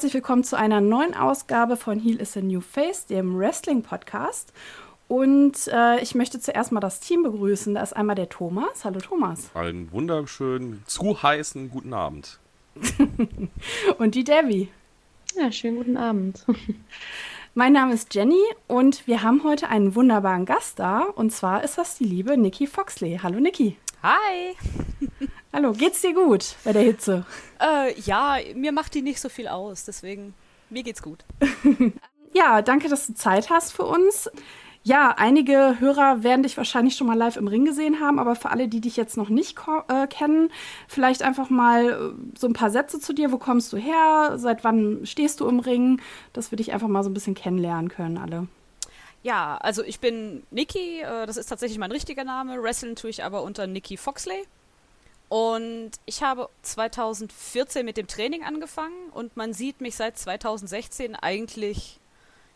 herzlich willkommen zu einer neuen Ausgabe von Heal is a New Face, dem Wrestling-Podcast. Und äh, ich möchte zuerst mal das Team begrüßen. Da ist einmal der Thomas. Hallo Thomas. Einen wunderschönen, zu heißen guten Abend. und die Debbie. Ja, schönen guten Abend. Mein Name ist Jenny und wir haben heute einen wunderbaren Gast da. Und zwar ist das die liebe Nikki Foxley. Hallo Nikki. Hi. Hallo, geht's dir gut bei der Hitze? Äh, ja, mir macht die nicht so viel aus, deswegen mir geht's gut. ja, danke, dass du Zeit hast für uns. Ja, einige Hörer werden dich wahrscheinlich schon mal live im Ring gesehen haben, aber für alle, die dich jetzt noch nicht äh, kennen, vielleicht einfach mal äh, so ein paar Sätze zu dir. Wo kommst du her? Seit wann stehst du im Ring? Dass wir dich einfach mal so ein bisschen kennenlernen können, alle. Ja, also ich bin Nikki, äh, das ist tatsächlich mein richtiger Name. Wrestling tue ich aber unter Nikki Foxley. Und ich habe 2014 mit dem Training angefangen und man sieht mich seit 2016 eigentlich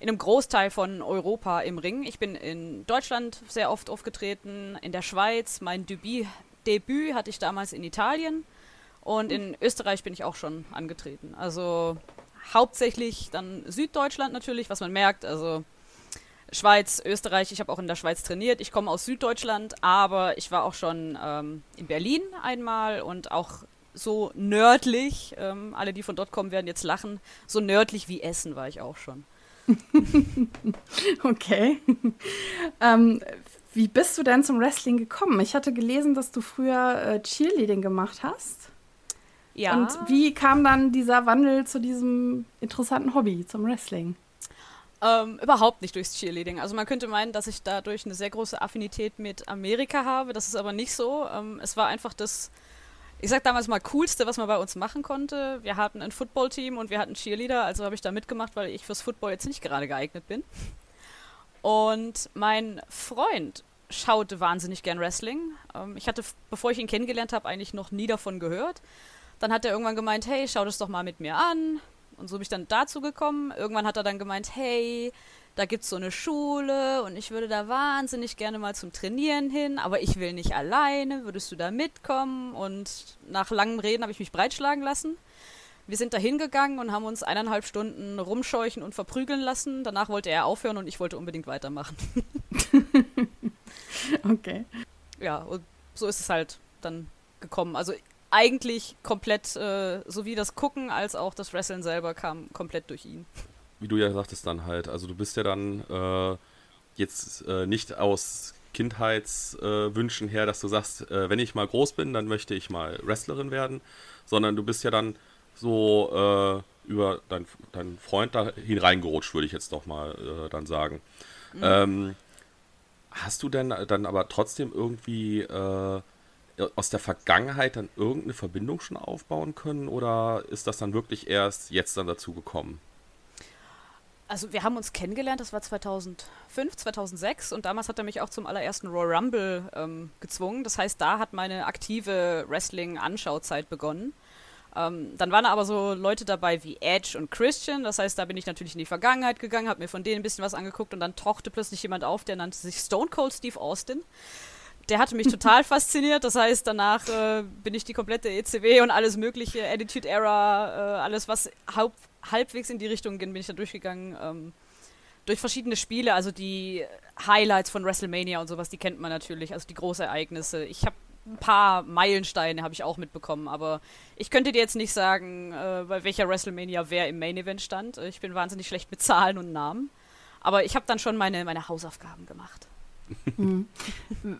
in einem Großteil von Europa im Ring. Ich bin in Deutschland sehr oft aufgetreten, in der Schweiz. Mein Debüt, Debüt hatte ich damals in Italien und in Österreich bin ich auch schon angetreten. Also hauptsächlich dann Süddeutschland natürlich, was man merkt. Also Schweiz, Österreich, ich habe auch in der Schweiz trainiert. Ich komme aus Süddeutschland, aber ich war auch schon ähm, in Berlin einmal und auch so nördlich, ähm, alle, die von dort kommen, werden jetzt lachen, so nördlich wie Essen war ich auch schon. okay. ähm, wie bist du denn zum Wrestling gekommen? Ich hatte gelesen, dass du früher äh, Cheerleading gemacht hast. Ja. Und wie kam dann dieser Wandel zu diesem interessanten Hobby, zum Wrestling? Ähm, überhaupt nicht durchs Cheerleading. Also man könnte meinen, dass ich dadurch eine sehr große Affinität mit Amerika habe. Das ist aber nicht so. Ähm, es war einfach das, ich sag damals mal, coolste, was man bei uns machen konnte. Wir hatten ein Footballteam und wir hatten Cheerleader, also habe ich da mitgemacht, weil ich fürs Football jetzt nicht gerade geeignet bin. Und mein Freund schaute wahnsinnig gern Wrestling. Ähm, ich hatte, bevor ich ihn kennengelernt habe, eigentlich noch nie davon gehört. Dann hat er irgendwann gemeint, hey, schau das doch mal mit mir an. Und so bin ich dann dazu gekommen. Irgendwann hat er dann gemeint, hey, da gibt es so eine Schule und ich würde da wahnsinnig gerne mal zum Trainieren hin, aber ich will nicht alleine, würdest du da mitkommen? Und nach langem Reden habe ich mich breitschlagen lassen. Wir sind da hingegangen und haben uns eineinhalb Stunden rumscheuchen und verprügeln lassen. Danach wollte er aufhören und ich wollte unbedingt weitermachen. okay. Ja, und so ist es halt dann gekommen. Also eigentlich komplett, äh, sowie das Gucken als auch das Wrestling selber kam komplett durch ihn. Wie du ja sagtest dann halt, also du bist ja dann äh, jetzt äh, nicht aus Kindheitswünschen her, dass du sagst, äh, wenn ich mal groß bin, dann möchte ich mal Wrestlerin werden, sondern du bist ja dann so äh, über deinen dein Freund da hineingerutscht, würde ich jetzt doch mal äh, dann sagen. Mhm. Ähm, hast du denn dann aber trotzdem irgendwie aus der Vergangenheit dann irgendeine Verbindung schon aufbauen können oder ist das dann wirklich erst jetzt dann dazu gekommen? Also wir haben uns kennengelernt, das war 2005, 2006 und damals hat er mich auch zum allerersten Royal Rumble ähm, gezwungen. Das heißt, da hat meine aktive Wrestling-Anschauzeit begonnen. Ähm, dann waren aber so Leute dabei wie Edge und Christian. Das heißt, da bin ich natürlich in die Vergangenheit gegangen, habe mir von denen ein bisschen was angeguckt und dann tauchte plötzlich jemand auf, der nannte sich Stone Cold Steve Austin der hatte mich total fasziniert. Das heißt, danach äh, bin ich die komplette ECW und alles mögliche, Attitude Era, äh, alles, was halb, halbwegs in die Richtung ging, bin ich da durchgegangen. Ähm, durch verschiedene Spiele, also die Highlights von WrestleMania und sowas, die kennt man natürlich, also die Großereignisse. Ich habe ein paar Meilensteine habe ich auch mitbekommen, aber ich könnte dir jetzt nicht sagen, äh, bei welcher WrestleMania wer im Main Event stand. Ich bin wahnsinnig schlecht mit Zahlen und Namen. Aber ich habe dann schon meine, meine Hausaufgaben gemacht. Hm.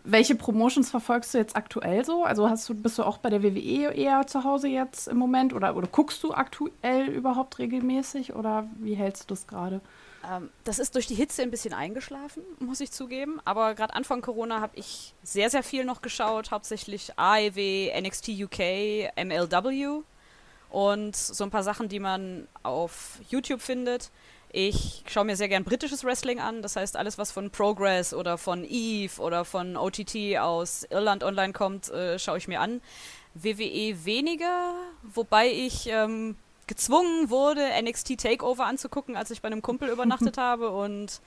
Welche Promotions verfolgst du jetzt aktuell so? Also hast du, bist du auch bei der WWE eher zu Hause jetzt im Moment oder, oder guckst du aktuell überhaupt regelmäßig oder wie hältst du das gerade? Ähm, das ist durch die Hitze ein bisschen eingeschlafen, muss ich zugeben. Aber gerade Anfang Corona habe ich sehr, sehr viel noch geschaut, hauptsächlich AEW, NXT UK, MLW und so ein paar Sachen, die man auf YouTube findet. Ich schaue mir sehr gern britisches Wrestling an, das heißt alles, was von Progress oder von Eve oder von OTT aus Irland online kommt, äh, schaue ich mir an. WWE weniger, wobei ich ähm, gezwungen wurde, NXT Takeover anzugucken, als ich bei einem Kumpel übernachtet habe und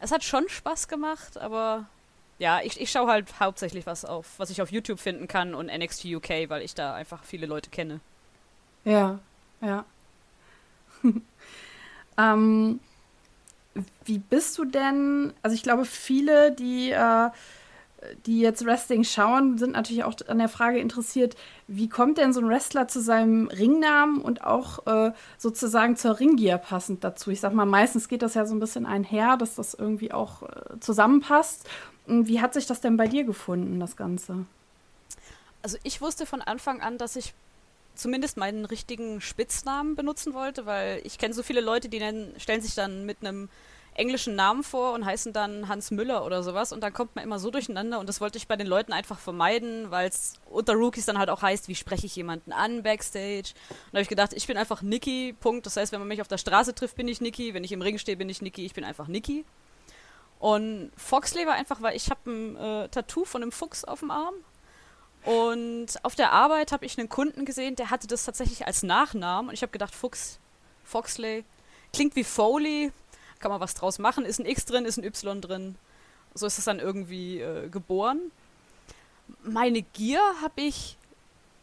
es hat schon Spaß gemacht, aber ja, ich, ich schaue halt hauptsächlich was auf, was ich auf YouTube finden kann und NXT UK, weil ich da einfach viele Leute kenne. Ja, ja. ähm, wie bist du denn? Also ich glaube, viele, die, äh, die jetzt Wrestling schauen, sind natürlich auch an der Frage interessiert, wie kommt denn so ein Wrestler zu seinem Ringnamen und auch äh, sozusagen zur Ringgear passend dazu? Ich sag mal, meistens geht das ja so ein bisschen einher, dass das irgendwie auch äh, zusammenpasst. Und wie hat sich das denn bei dir gefunden, das Ganze? Also ich wusste von Anfang an, dass ich zumindest meinen richtigen Spitznamen benutzen wollte, weil ich kenne so viele Leute, die nennen, stellen sich dann mit einem englischen Namen vor und heißen dann Hans Müller oder sowas und dann kommt man immer so durcheinander und das wollte ich bei den Leuten einfach vermeiden, weil es unter Rookies dann halt auch heißt, wie spreche ich jemanden an backstage. Und da habe ich gedacht, ich bin einfach Niki, Punkt. Das heißt, wenn man mich auf der Straße trifft, bin ich Niki, wenn ich im Ring stehe, bin ich Niki, ich bin einfach Niki. Und Foxley war einfach, weil ich habe ein äh, Tattoo von einem Fuchs auf dem Arm und auf der Arbeit habe ich einen Kunden gesehen, der hatte das tatsächlich als Nachnamen. Und ich habe gedacht, Fuchs, Foxley, klingt wie Foley, kann man was draus machen, ist ein X drin, ist ein Y drin. So ist es dann irgendwie äh, geboren. Meine Gier habe ich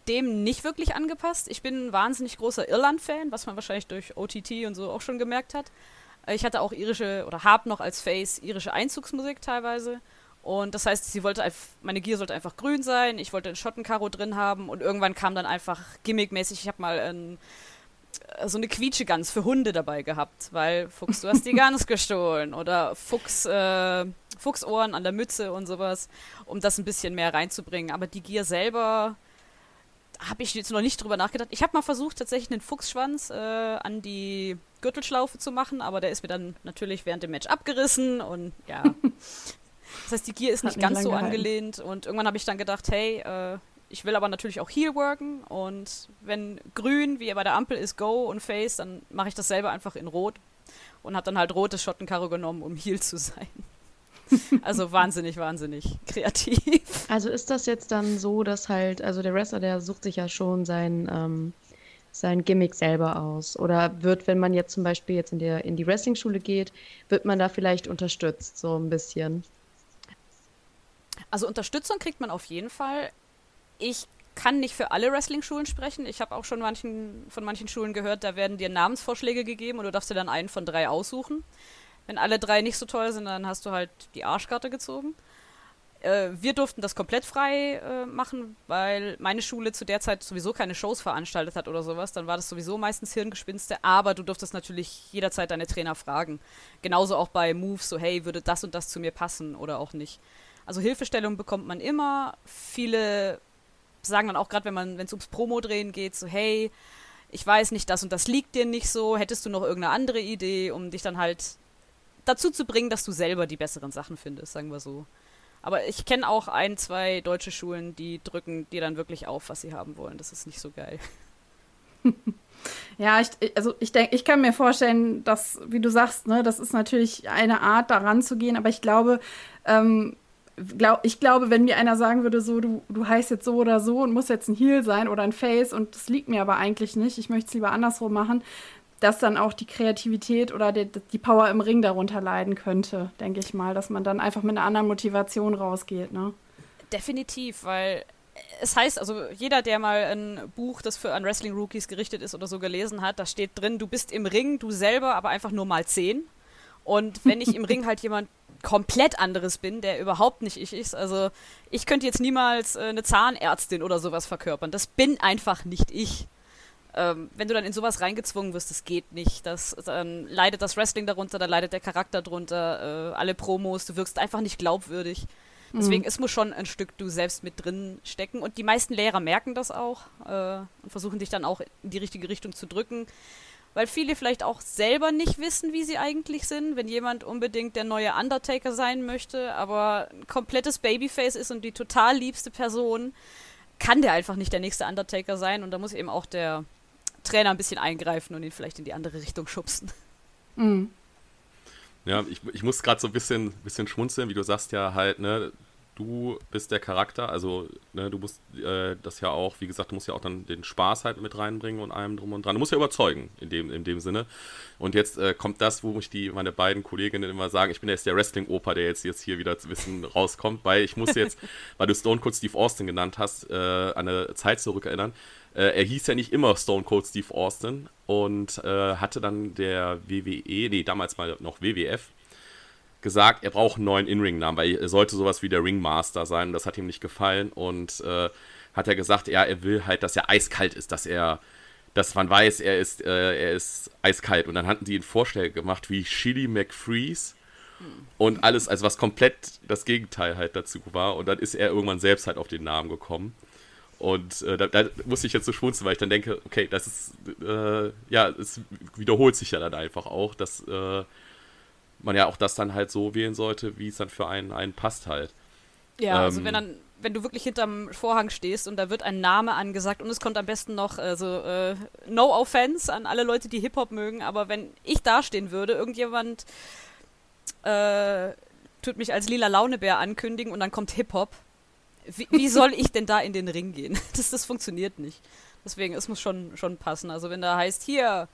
dem nicht wirklich angepasst. Ich bin ein wahnsinnig großer Irland-Fan, was man wahrscheinlich durch OTT und so auch schon gemerkt hat. Ich hatte auch irische oder habe noch als Face irische Einzugsmusik teilweise. Und das heißt, sie wollte meine Gier sollte einfach grün sein, ich wollte ein Schottenkaro drin haben und irgendwann kam dann einfach gimmickmäßig, ich habe mal ein, äh, so eine Quietschegans für Hunde dabei gehabt, weil Fuchs, du hast die Gans gestohlen oder Fuchs, äh, Fuchsohren an der Mütze und sowas, um das ein bisschen mehr reinzubringen. Aber die Gier selber habe ich jetzt noch nicht drüber nachgedacht. Ich habe mal versucht, tatsächlich einen Fuchsschwanz äh, an die Gürtelschlaufe zu machen, aber der ist mir dann natürlich während dem Match abgerissen und ja, Das heißt, die Gear ist nicht, nicht ganz so gehalten. angelehnt und irgendwann habe ich dann gedacht, hey, äh, ich will aber natürlich auch Heal worken und wenn grün, wie bei der Ampel ist, Go und Face, dann mache ich das selber einfach in Rot und habe dann halt rotes Schottenkaro genommen, um Heal zu sein. Also wahnsinnig, wahnsinnig kreativ. Also ist das jetzt dann so, dass halt, also der Wrestler, der sucht sich ja schon sein, ähm, sein Gimmick selber aus? Oder wird, wenn man jetzt zum Beispiel jetzt in, der, in die Wrestling-Schule geht, wird man da vielleicht unterstützt, so ein bisschen? Also Unterstützung kriegt man auf jeden Fall. Ich kann nicht für alle Wrestling-Schulen sprechen. Ich habe auch schon manchen, von manchen Schulen gehört, da werden dir Namensvorschläge gegeben und du darfst dir dann einen von drei aussuchen. Wenn alle drei nicht so toll sind, dann hast du halt die Arschkarte gezogen. Äh, wir durften das komplett frei äh, machen, weil meine Schule zu der Zeit sowieso keine Shows veranstaltet hat oder sowas. Dann war das sowieso meistens Hirngespinste, aber du durftest natürlich jederzeit deine Trainer fragen. Genauso auch bei Moves, so hey, würde das und das zu mir passen oder auch nicht. Also Hilfestellung bekommt man immer. Viele sagen dann auch gerade, wenn man, wenn es ums Promo-Drehen geht, so hey, ich weiß nicht, das und das liegt dir nicht so, hättest du noch irgendeine andere Idee, um dich dann halt dazu zu bringen, dass du selber die besseren Sachen findest, sagen wir so. Aber ich kenne auch ein, zwei deutsche Schulen, die drücken dir dann wirklich auf, was sie haben wollen. Das ist nicht so geil. Ja, ich, also ich denke, ich kann mir vorstellen, dass, wie du sagst, ne, das ist natürlich eine Art, daran zu gehen, aber ich glaube, ähm, glaub, ich glaube, wenn mir einer sagen würde, so, du, du heißt jetzt so oder so und muss jetzt ein Heel sein oder ein Face und das liegt mir aber eigentlich nicht, ich möchte es lieber andersrum machen, dass dann auch die Kreativität oder die, die Power im Ring darunter leiden könnte, denke ich mal, dass man dann einfach mit einer anderen Motivation rausgeht, ne? Definitiv, weil es heißt, also jeder, der mal ein Buch, das für an Wrestling-Rookies gerichtet ist oder so gelesen hat, da steht drin, du bist im Ring, du selber, aber einfach nur mal zehn. Und wenn ich im Ring halt jemand komplett anderes bin, der überhaupt nicht ich ist. Also ich könnte jetzt niemals äh, eine Zahnärztin oder sowas verkörpern. Das bin einfach nicht ich. Ähm, wenn du dann in sowas reingezwungen wirst, das geht nicht. Das, dann leidet das Wrestling darunter, dann leidet der Charakter darunter, äh, alle Promos, du wirkst einfach nicht glaubwürdig. Deswegen, mhm. es muss schon ein Stück du selbst mit drin stecken. Und die meisten Lehrer merken das auch äh, und versuchen dich dann auch in die richtige Richtung zu drücken weil viele vielleicht auch selber nicht wissen, wie sie eigentlich sind. Wenn jemand unbedingt der neue Undertaker sein möchte, aber ein komplettes Babyface ist und die total liebste Person, kann der einfach nicht der nächste Undertaker sein und da muss eben auch der Trainer ein bisschen eingreifen und ihn vielleicht in die andere Richtung schubsen. Mhm. Ja, ich, ich muss gerade so ein bisschen, bisschen schmunzeln, wie du sagst ja halt, ne, du bist der Charakter, also ne, du musst äh, das ja auch, wie gesagt, du musst ja auch dann den Spaß halt mit reinbringen und allem drum und dran. Du musst ja überzeugen in dem, in dem Sinne. Und jetzt äh, kommt das, wo mich die, meine beiden Kolleginnen immer sagen, ich bin jetzt der Wrestling-Opa, der jetzt, jetzt hier wieder zu wissen rauskommt, weil ich muss jetzt, weil du Stone Cold Steve Austin genannt hast, äh, an eine Zeit zurückerinnern. Äh, er hieß ja nicht immer Stone Cold Steve Austin und äh, hatte dann der WWE, nee, damals mal noch WWF, gesagt, er braucht einen neuen In-Ring-Namen, weil er sollte sowas wie der Ringmaster sein. Das hat ihm nicht gefallen und äh, hat er gesagt, ja, er will halt, dass er eiskalt ist, dass er, dass man weiß, er ist, äh, er ist eiskalt. Und dann hatten sie ihn Vorschläge gemacht wie Chili McFreeze und alles, also was komplett das Gegenteil halt dazu war. Und dann ist er irgendwann selbst halt auf den Namen gekommen. Und äh, da, da musste ich jetzt so schmunzeln, weil ich dann denke, okay, das ist, äh, ja, es wiederholt sich ja dann einfach auch, dass äh, man ja auch das dann halt so wählen sollte, wie es dann für einen, einen passt halt. Ja, ähm, also wenn dann, wenn du wirklich hinterm Vorhang stehst und da wird ein Name angesagt und es kommt am besten noch, also äh, no offense an alle Leute, die Hip-Hop mögen, aber wenn ich dastehen würde, irgendjemand äh, tut mich als lila Launebär ankündigen und dann kommt Hip-Hop, wie, wie soll ich denn da in den Ring gehen? Das, das funktioniert nicht. Deswegen, es muss schon, schon passen. Also wenn da heißt, hier,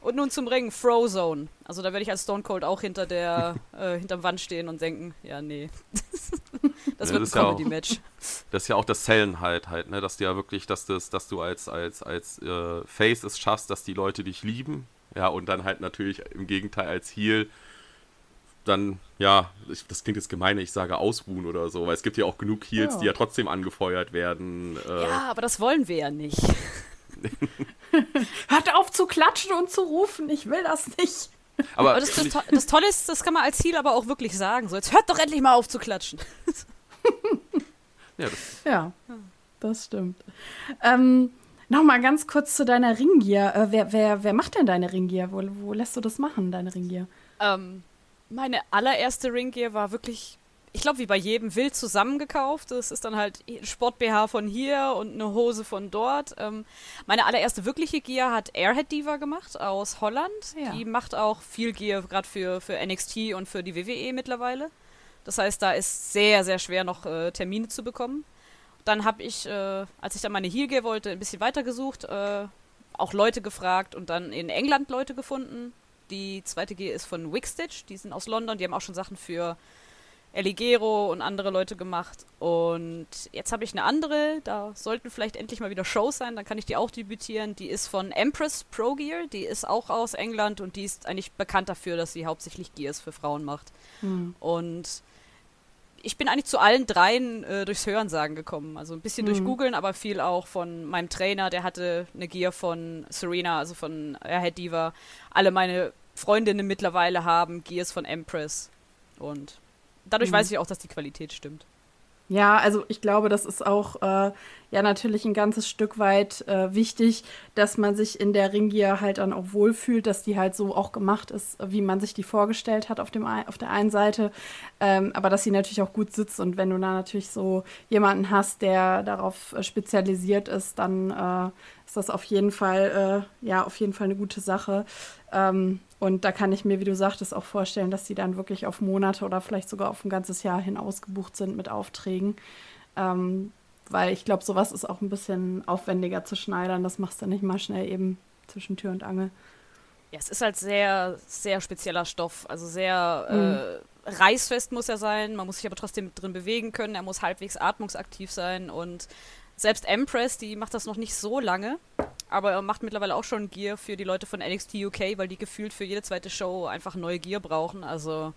und nun zum Ring, Frozone. Also da werde ich als Stone Cold auch hinter der, äh, hinterm Wand stehen und denken, ja, nee. das ja, wird das ein Comedy-Match. Ja das ist ja auch das Zellen halt, halt, ne? Dass du ja wirklich, dass, das, dass du als, als, als äh, Face es schaffst, dass die Leute dich lieben. Ja, und dann halt natürlich im Gegenteil als Heal dann, ja, ich, das klingt jetzt gemein, ich sage ausruhen oder so, weil es gibt ja auch genug Heals, ja. die ja trotzdem angefeuert werden. Äh. Ja, aber das wollen wir ja nicht. Hört auf zu klatschen und zu rufen, ich will das nicht. Aber, aber das, das, to das, Tolle ist, das kann man als Ziel aber auch wirklich sagen. So, jetzt hört doch endlich mal auf zu klatschen. ja, das, ja, das stimmt. Ähm, Nochmal ganz kurz zu deiner Ringgier. Äh, wer, wer, wer macht denn deine Ringgier? Wo, wo lässt du das machen, deine Ringgier? Ähm, meine allererste Ringgier war wirklich ich glaube, wie bei jedem wild zusammengekauft. Das ist dann halt Sport-BH von hier und eine Hose von dort. Ähm, meine allererste wirkliche Gear hat Airhead Diva gemacht aus Holland. Ja. Die macht auch viel Gear, gerade für, für NXT und für die WWE mittlerweile. Das heißt, da ist sehr, sehr schwer noch äh, Termine zu bekommen. Dann habe ich, äh, als ich dann meine Heel Gear wollte, ein bisschen weiter gesucht, äh, auch Leute gefragt und dann in England Leute gefunden. Die zweite Gear ist von Wixstitch, die sind aus London, die haben auch schon Sachen für Eligero und andere Leute gemacht. Und jetzt habe ich eine andere, da sollten vielleicht endlich mal wieder Shows sein, dann kann ich die auch debütieren. Die ist von Empress Pro Gear, die ist auch aus England und die ist eigentlich bekannt dafür, dass sie hauptsächlich Gears für Frauen macht. Hm. Und ich bin eigentlich zu allen dreien äh, durchs Hörensagen gekommen. Also ein bisschen mhm. durch Googeln, aber viel auch von meinem Trainer, der hatte eine Gear von Serena, also von Airhead Diva. Alle meine Freundinnen mittlerweile haben Gears von Empress. Und dadurch mhm. weiß ich auch, dass die Qualität stimmt. Ja, also ich glaube, das ist auch äh, ja natürlich ein ganzes Stück weit äh, wichtig, dass man sich in der Ringgier halt dann auch wohlfühlt, dass die halt so auch gemacht ist, wie man sich die vorgestellt hat auf, dem, auf der einen Seite, ähm, aber dass sie natürlich auch gut sitzt und wenn du da natürlich so jemanden hast, der darauf äh, spezialisiert ist, dann äh, ist das auf jeden Fall äh, ja auf jeden Fall eine gute Sache. Ähm, und da kann ich mir, wie du sagtest, auch vorstellen, dass die dann wirklich auf Monate oder vielleicht sogar auf ein ganzes Jahr hin ausgebucht sind mit Aufträgen. Ähm, weil ich glaube, sowas ist auch ein bisschen aufwendiger zu schneidern. Das machst du nicht mal schnell eben zwischen Tür und Angel. Ja, es ist halt sehr, sehr spezieller Stoff. Also sehr mhm. äh, reißfest muss er sein. Man muss sich aber trotzdem drin bewegen können. Er muss halbwegs atmungsaktiv sein. Und selbst Empress, die macht das noch nicht so lange. Aber er macht mittlerweile auch schon Gear für die Leute von NXT UK, weil die gefühlt für jede zweite Show einfach neue Gear brauchen. Also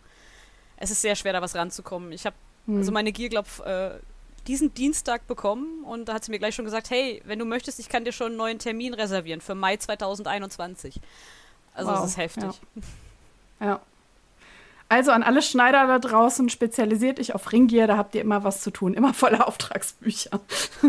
es ist sehr schwer, da was ranzukommen. Ich habe hm. also meine Gear, glaube äh, diesen Dienstag bekommen und da hat sie mir gleich schon gesagt, hey, wenn du möchtest, ich kann dir schon einen neuen Termin reservieren für Mai 2021. Also wow. das ist heftig. Ja. ja. Also an alle Schneider da draußen, spezialisiert euch auf Ringgier, da habt ihr immer was zu tun, immer volle Auftragsbücher.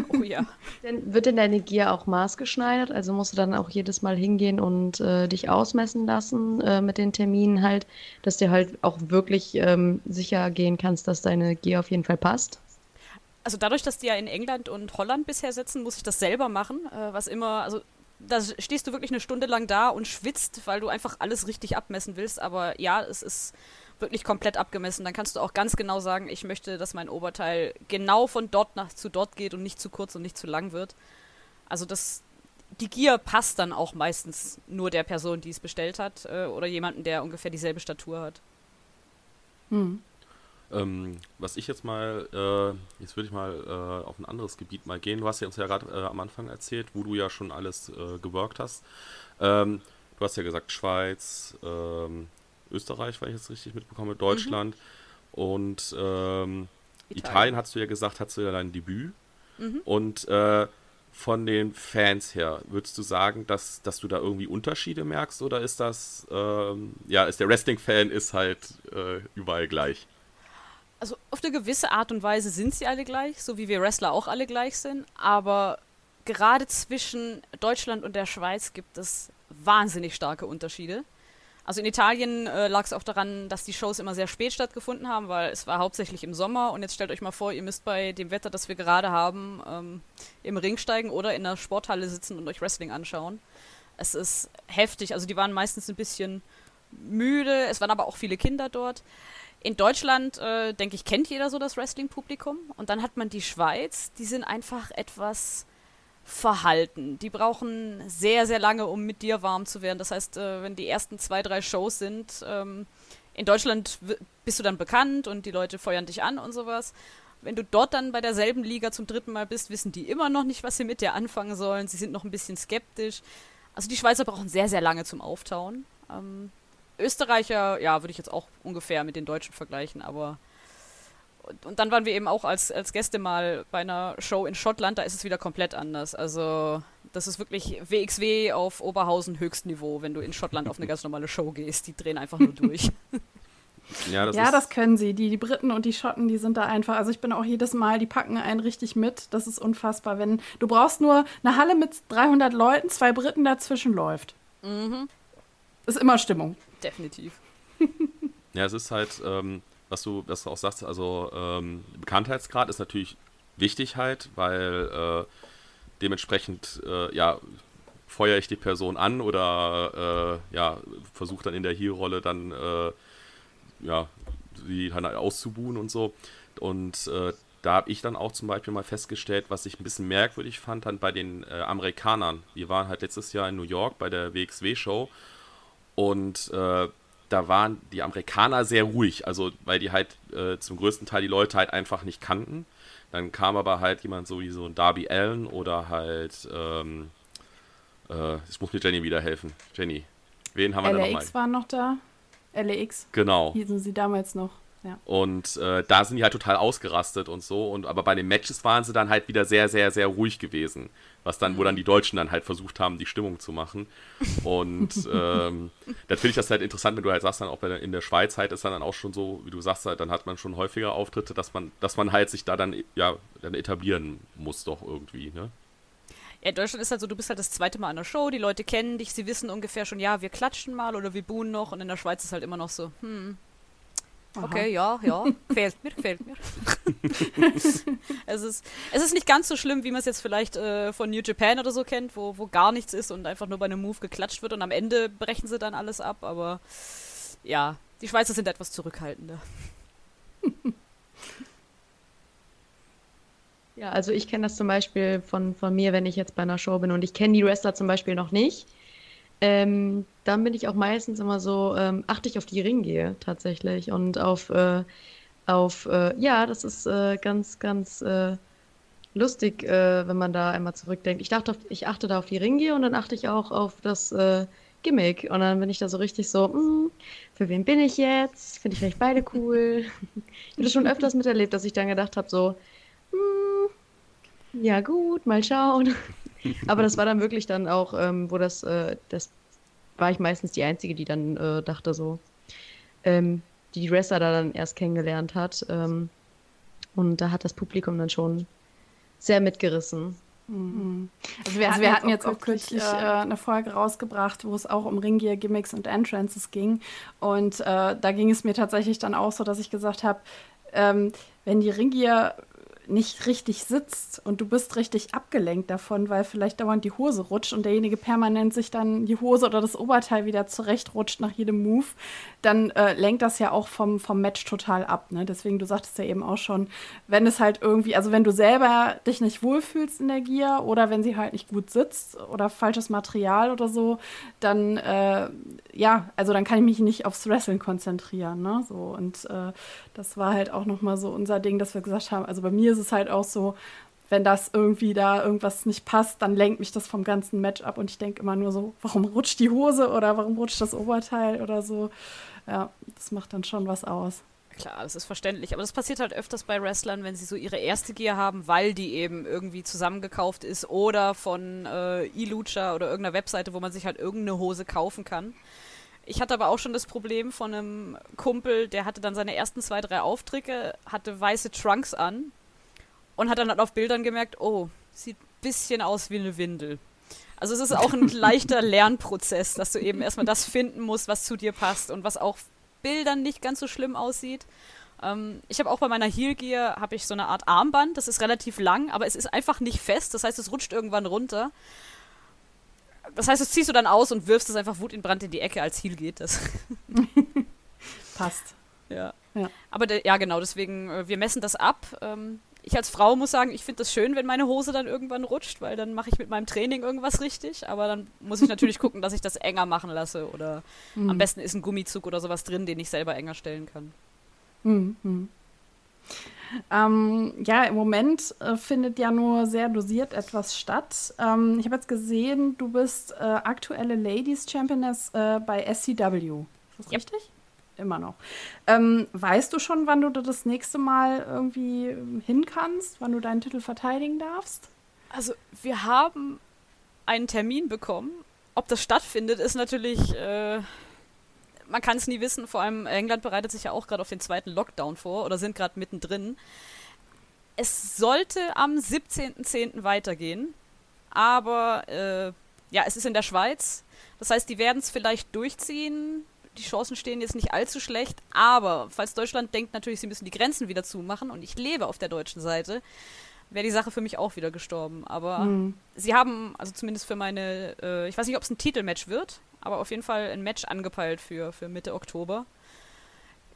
Oh ja. denn, wird denn deine Gier auch maßgeschneidert? Also musst du dann auch jedes Mal hingehen und äh, dich ausmessen lassen äh, mit den Terminen halt, dass du halt auch wirklich ähm, sicher gehen kannst, dass deine Gier auf jeden Fall passt? Also dadurch, dass die ja in England und Holland bisher sitzen, muss ich das selber machen, äh, was immer, also da stehst du wirklich eine Stunde lang da und schwitzt, weil du einfach alles richtig abmessen willst. Aber ja, es ist wirklich komplett abgemessen. Dann kannst du auch ganz genau sagen, ich möchte, dass mein Oberteil genau von dort nach zu dort geht und nicht zu kurz und nicht zu lang wird. Also das, die Gier passt dann auch meistens nur der Person, die es bestellt hat äh, oder jemanden, der ungefähr dieselbe Statur hat. Hm. Ähm, was ich jetzt mal, äh, jetzt würde ich mal äh, auf ein anderes Gebiet mal gehen. Du hast ja uns ja gerade äh, am Anfang erzählt, wo du ja schon alles äh, geworkt hast. Ähm, du hast ja gesagt Schweiz, ähm, Österreich, weil ich jetzt richtig mitbekomme, Deutschland mhm. und ähm, Italien. Italien. hast du ja gesagt, hast du ja dein Debüt. Mhm. Und äh, von den Fans her, würdest du sagen, dass, dass du da irgendwie Unterschiede merkst oder ist das, ähm, ja, ist der Wrestling-Fan ist halt äh, überall gleich? Also auf eine gewisse Art und Weise sind sie alle gleich, so wie wir Wrestler auch alle gleich sind, aber gerade zwischen Deutschland und der Schweiz gibt es wahnsinnig starke Unterschiede. Also in Italien äh, lag es auch daran, dass die Shows immer sehr spät stattgefunden haben, weil es war hauptsächlich im Sommer. Und jetzt stellt euch mal vor, ihr müsst bei dem Wetter, das wir gerade haben, ähm, im Ring steigen oder in der Sporthalle sitzen und euch Wrestling anschauen. Es ist heftig, also die waren meistens ein bisschen müde, es waren aber auch viele Kinder dort. In Deutschland, äh, denke ich, kennt jeder so das Wrestling-Publikum. Und dann hat man die Schweiz, die sind einfach etwas verhalten. Die brauchen sehr, sehr lange, um mit dir warm zu werden. Das heißt, äh, wenn die ersten zwei, drei Shows sind, ähm, in Deutschland bist du dann bekannt und die Leute feuern dich an und sowas. Wenn du dort dann bei derselben Liga zum dritten Mal bist, wissen die immer noch nicht, was sie mit dir anfangen sollen. Sie sind noch ein bisschen skeptisch. Also die Schweizer brauchen sehr, sehr lange zum Auftauen. Ähm, Österreicher, ja, würde ich jetzt auch ungefähr mit den Deutschen vergleichen, aber und dann waren wir eben auch als, als Gäste mal bei einer Show in Schottland, da ist es wieder komplett anders. Also das ist wirklich WXW auf Oberhausen Höchstniveau, wenn du in Schottland auf eine ganz normale Show gehst. Die drehen einfach nur durch. Ja, das, ja, das können sie. Die, die Briten und die Schotten, die sind da einfach. Also ich bin auch jedes Mal, die packen einen richtig mit. Das ist unfassbar. Wenn du brauchst nur eine Halle mit 300 Leuten, zwei Briten dazwischen läuft. Mhm. Ist immer Stimmung. Definitiv. ja, es ist halt. Ähm was du, was du auch sagst, also ähm, Bekanntheitsgrad ist natürlich wichtig halt, weil äh, dementsprechend, äh, ja, feuere ich die Person an oder äh, ja, versuche dann in der Hier-Rolle dann, äh, ja, sie halt auszubuhen und so. Und äh, da habe ich dann auch zum Beispiel mal festgestellt, was ich ein bisschen merkwürdig fand, dann bei den äh, Amerikanern. Wir waren halt letztes Jahr in New York bei der WXW-Show und äh, da waren die Amerikaner sehr ruhig, also weil die halt äh, zum größten Teil die Leute halt einfach nicht kannten. Dann kam aber halt jemand so wie so ein Darby Allen oder halt, ähm, äh, ich muss mir Jenny wieder helfen. Jenny, wen haben wir LAX da nochmal? LAX waren noch da. LAX. Genau. Hießen sie damals noch. Ja. Und äh, da sind die halt total ausgerastet und so. Und aber bei den Matches waren sie dann halt wieder sehr, sehr, sehr ruhig gewesen. Was dann, wo dann die Deutschen dann halt versucht haben, die Stimmung zu machen. Und ähm, dann finde ich das halt interessant, wenn du halt sagst, dann auch bei der, in der Schweiz halt ist dann auch schon so, wie du sagst, halt, dann hat man schon häufiger Auftritte, dass man, dass man halt sich da dann ja dann etablieren muss doch irgendwie, ne? Ja, in Deutschland ist halt so, du bist halt das zweite Mal an der Show, die Leute kennen dich, sie wissen ungefähr schon, ja, wir klatschen mal oder wir buhen noch und in der Schweiz ist halt immer noch so, hm, Aha. Okay, ja, ja, gefällt mir, gefällt mir. es, ist, es ist nicht ganz so schlimm, wie man es jetzt vielleicht äh, von New Japan oder so kennt, wo, wo gar nichts ist und einfach nur bei einem Move geklatscht wird und am Ende brechen sie dann alles ab, aber ja, die Schweizer sind etwas zurückhaltender. Ja, also ich kenne das zum Beispiel von, von mir, wenn ich jetzt bei einer Show bin und ich kenne die Wrestler zum Beispiel noch nicht ähm, dann bin ich auch meistens immer so, ähm, achte ich auf die Ringgehe tatsächlich und auf, äh, auf äh, ja, das ist äh, ganz, ganz äh, lustig, äh, wenn man da einmal zurückdenkt. Ich dachte, ich achte da auf die Ringgehe und dann achte ich auch auf das äh, Gimmick und dann bin ich da so richtig so, mm, für wen bin ich jetzt? Finde ich vielleicht beide cool. ich habe das schon öfters miterlebt, dass ich dann gedacht habe, so, mm, ja gut, mal schauen. Aber das war dann wirklich dann auch, ähm, wo das, äh, das war ich meistens die Einzige, die dann äh, dachte so, ähm, die Wrestler da dann erst kennengelernt hat. Ähm, und da hat das Publikum dann schon sehr mitgerissen. Mhm. Also wir, also wir hatten jetzt auch kürzlich äh, eine Folge rausgebracht, wo es auch um Ringgear, Gimmicks und Entrances ging. Und äh, da ging es mir tatsächlich dann auch so, dass ich gesagt habe, ähm, wenn die Ringgear nicht richtig sitzt und du bist richtig abgelenkt davon, weil vielleicht dauernd die Hose rutscht und derjenige permanent sich dann die Hose oder das Oberteil wieder zurechtrutscht nach jedem Move, dann äh, lenkt das ja auch vom, vom Match total ab. Ne? Deswegen, du sagtest ja eben auch schon, wenn es halt irgendwie, also wenn du selber dich nicht wohlfühlst in der Gier oder wenn sie halt nicht gut sitzt oder falsches Material oder so, dann äh, ja, also dann kann ich mich nicht aufs Wrestling konzentrieren. Ne? So, und äh, das war halt auch nochmal so unser Ding, dass wir gesagt haben, also bei mir ist es halt auch so, wenn das irgendwie da irgendwas nicht passt, dann lenkt mich das vom ganzen Match ab und ich denke immer nur so, warum rutscht die Hose oder warum rutscht das Oberteil oder so. Ja, das macht dann schon was aus. Klar, das ist verständlich. Aber das passiert halt öfters bei Wrestlern, wenn sie so ihre erste Gear haben, weil die eben irgendwie zusammengekauft ist oder von äh, eLucha oder irgendeiner Webseite, wo man sich halt irgendeine Hose kaufen kann. Ich hatte aber auch schon das Problem von einem Kumpel, der hatte dann seine ersten zwei, drei Auftritte, hatte weiße Trunks an und hat dann halt auf Bildern gemerkt, oh, sieht ein bisschen aus wie eine Windel. Also es ist auch ein leichter Lernprozess, dass du eben erstmal das finden musst, was zu dir passt und was auch Bildern nicht ganz so schlimm aussieht. Ähm, ich habe auch bei meiner Heel Gear habe ich so eine Art Armband, das ist relativ lang, aber es ist einfach nicht fest, das heißt, es rutscht irgendwann runter. Das heißt, das ziehst du dann aus und wirfst es einfach Wut in Brand in die Ecke als Heel geht. Das passt. Ja. ja. Aber ja, genau, deswegen, äh, wir messen das ab. Ähm, ich als Frau muss sagen, ich finde das schön, wenn meine Hose dann irgendwann rutscht, weil dann mache ich mit meinem Training irgendwas richtig. Aber dann muss ich natürlich gucken, dass ich das enger machen lasse. Oder mhm. am besten ist ein Gummizug oder sowas drin, den ich selber enger stellen kann. Mhm. Ähm, ja, im Moment äh, findet ja nur sehr dosiert etwas statt. Ähm, ich habe jetzt gesehen, du bist äh, aktuelle Ladies Championess äh, bei SCW. Ist das yep. richtig? Immer noch. Ähm, weißt du schon, wann du das nächste Mal irgendwie hin kannst, wann du deinen Titel verteidigen darfst? Also, wir haben einen Termin bekommen. Ob das stattfindet, ist natürlich. Äh, man kann es nie wissen. Vor allem England bereitet sich ja auch gerade auf den zweiten Lockdown vor oder sind gerade mittendrin. Es sollte am 17.10. weitergehen. Aber äh, ja, es ist in der Schweiz. Das heißt, die werden es vielleicht durchziehen die Chancen stehen jetzt nicht allzu schlecht, aber falls Deutschland denkt natürlich, sie müssen die Grenzen wieder zumachen und ich lebe auf der deutschen Seite, wäre die Sache für mich auch wieder gestorben. Aber mhm. sie haben, also zumindest für meine, äh, ich weiß nicht, ob es ein Titelmatch wird, aber auf jeden Fall ein Match angepeilt für, für Mitte Oktober.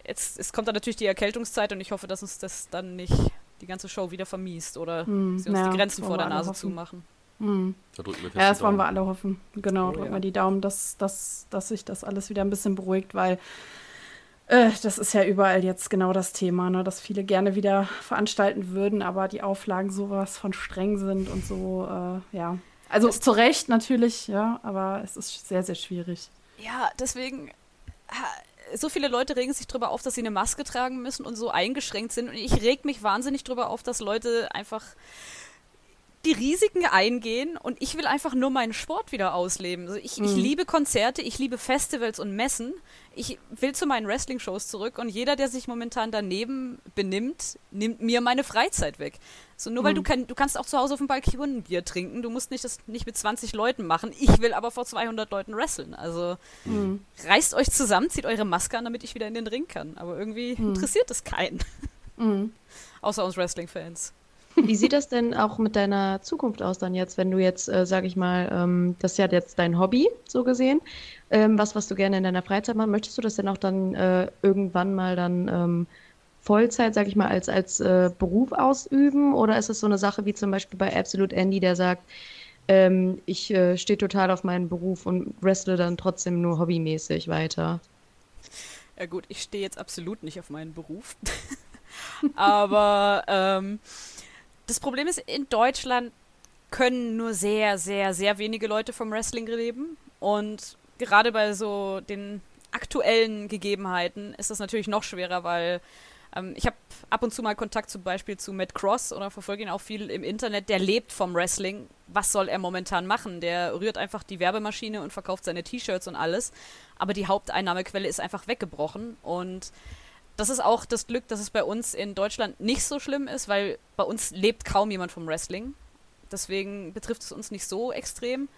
Jetzt es kommt dann natürlich die Erkältungszeit und ich hoffe, dass uns das dann nicht die ganze Show wieder vermiest oder mhm, sie uns ja, die Grenzen vor der Nase zumachen. Mhm. Da drücken wir fest ja, das wollen wir alle hoffen. Genau, oh, drücken ja. wir die Daumen, dass, dass, dass sich das alles wieder ein bisschen beruhigt, weil äh, das ist ja überall jetzt genau das Thema, ne? dass viele gerne wieder veranstalten würden, aber die Auflagen sowas von streng sind und so, äh, ja. Also das zu Recht natürlich, ja, aber es ist sehr, sehr schwierig. Ja, deswegen so viele Leute regen sich darüber auf, dass sie eine Maske tragen müssen und so eingeschränkt sind. Und ich reg mich wahnsinnig darüber auf, dass Leute einfach die Risiken eingehen und ich will einfach nur meinen Sport wieder ausleben. Also ich, mhm. ich liebe Konzerte, ich liebe Festivals und Messen. Ich will zu meinen Wrestling-Shows zurück und jeder, der sich momentan daneben benimmt, nimmt mir meine Freizeit weg. So, nur mhm. weil du kann, du kannst auch zu Hause auf dem Balkon ein Bier trinken, du musst nicht das nicht mit 20 Leuten machen. Ich will aber vor 200 Leuten wresteln. Also mhm. reißt euch zusammen, zieht eure Maske an, damit ich wieder in den Ring kann. Aber irgendwie mhm. interessiert es keinen. Mhm. Außer uns Wrestling-Fans. Wie sieht das denn auch mit deiner Zukunft aus dann jetzt, wenn du jetzt, äh, sag ich mal, ähm, das ist ja jetzt dein Hobby, so gesehen, ähm, was, was du gerne in deiner Freizeit machst, möchtest du das denn auch dann äh, irgendwann mal dann ähm, Vollzeit, sag ich mal, als, als äh, Beruf ausüben? Oder ist es so eine Sache wie zum Beispiel bei Absolute Andy, der sagt, ähm, ich äh, stehe total auf meinen Beruf und wrestle dann trotzdem nur hobbymäßig weiter? Ja gut, ich stehe jetzt absolut nicht auf meinen Beruf. Aber ähm, das Problem ist, in Deutschland können nur sehr, sehr, sehr wenige Leute vom Wrestling leben. Und gerade bei so den aktuellen Gegebenheiten ist das natürlich noch schwerer, weil ähm, ich habe ab und zu mal Kontakt zum Beispiel zu Matt Cross oder verfolge ihn auch viel im Internet. Der lebt vom Wrestling. Was soll er momentan machen? Der rührt einfach die Werbemaschine und verkauft seine T-Shirts und alles. Aber die Haupteinnahmequelle ist einfach weggebrochen und das ist auch das Glück, dass es bei uns in Deutschland nicht so schlimm ist, weil bei uns lebt kaum jemand vom Wrestling. Deswegen betrifft es uns nicht so extrem.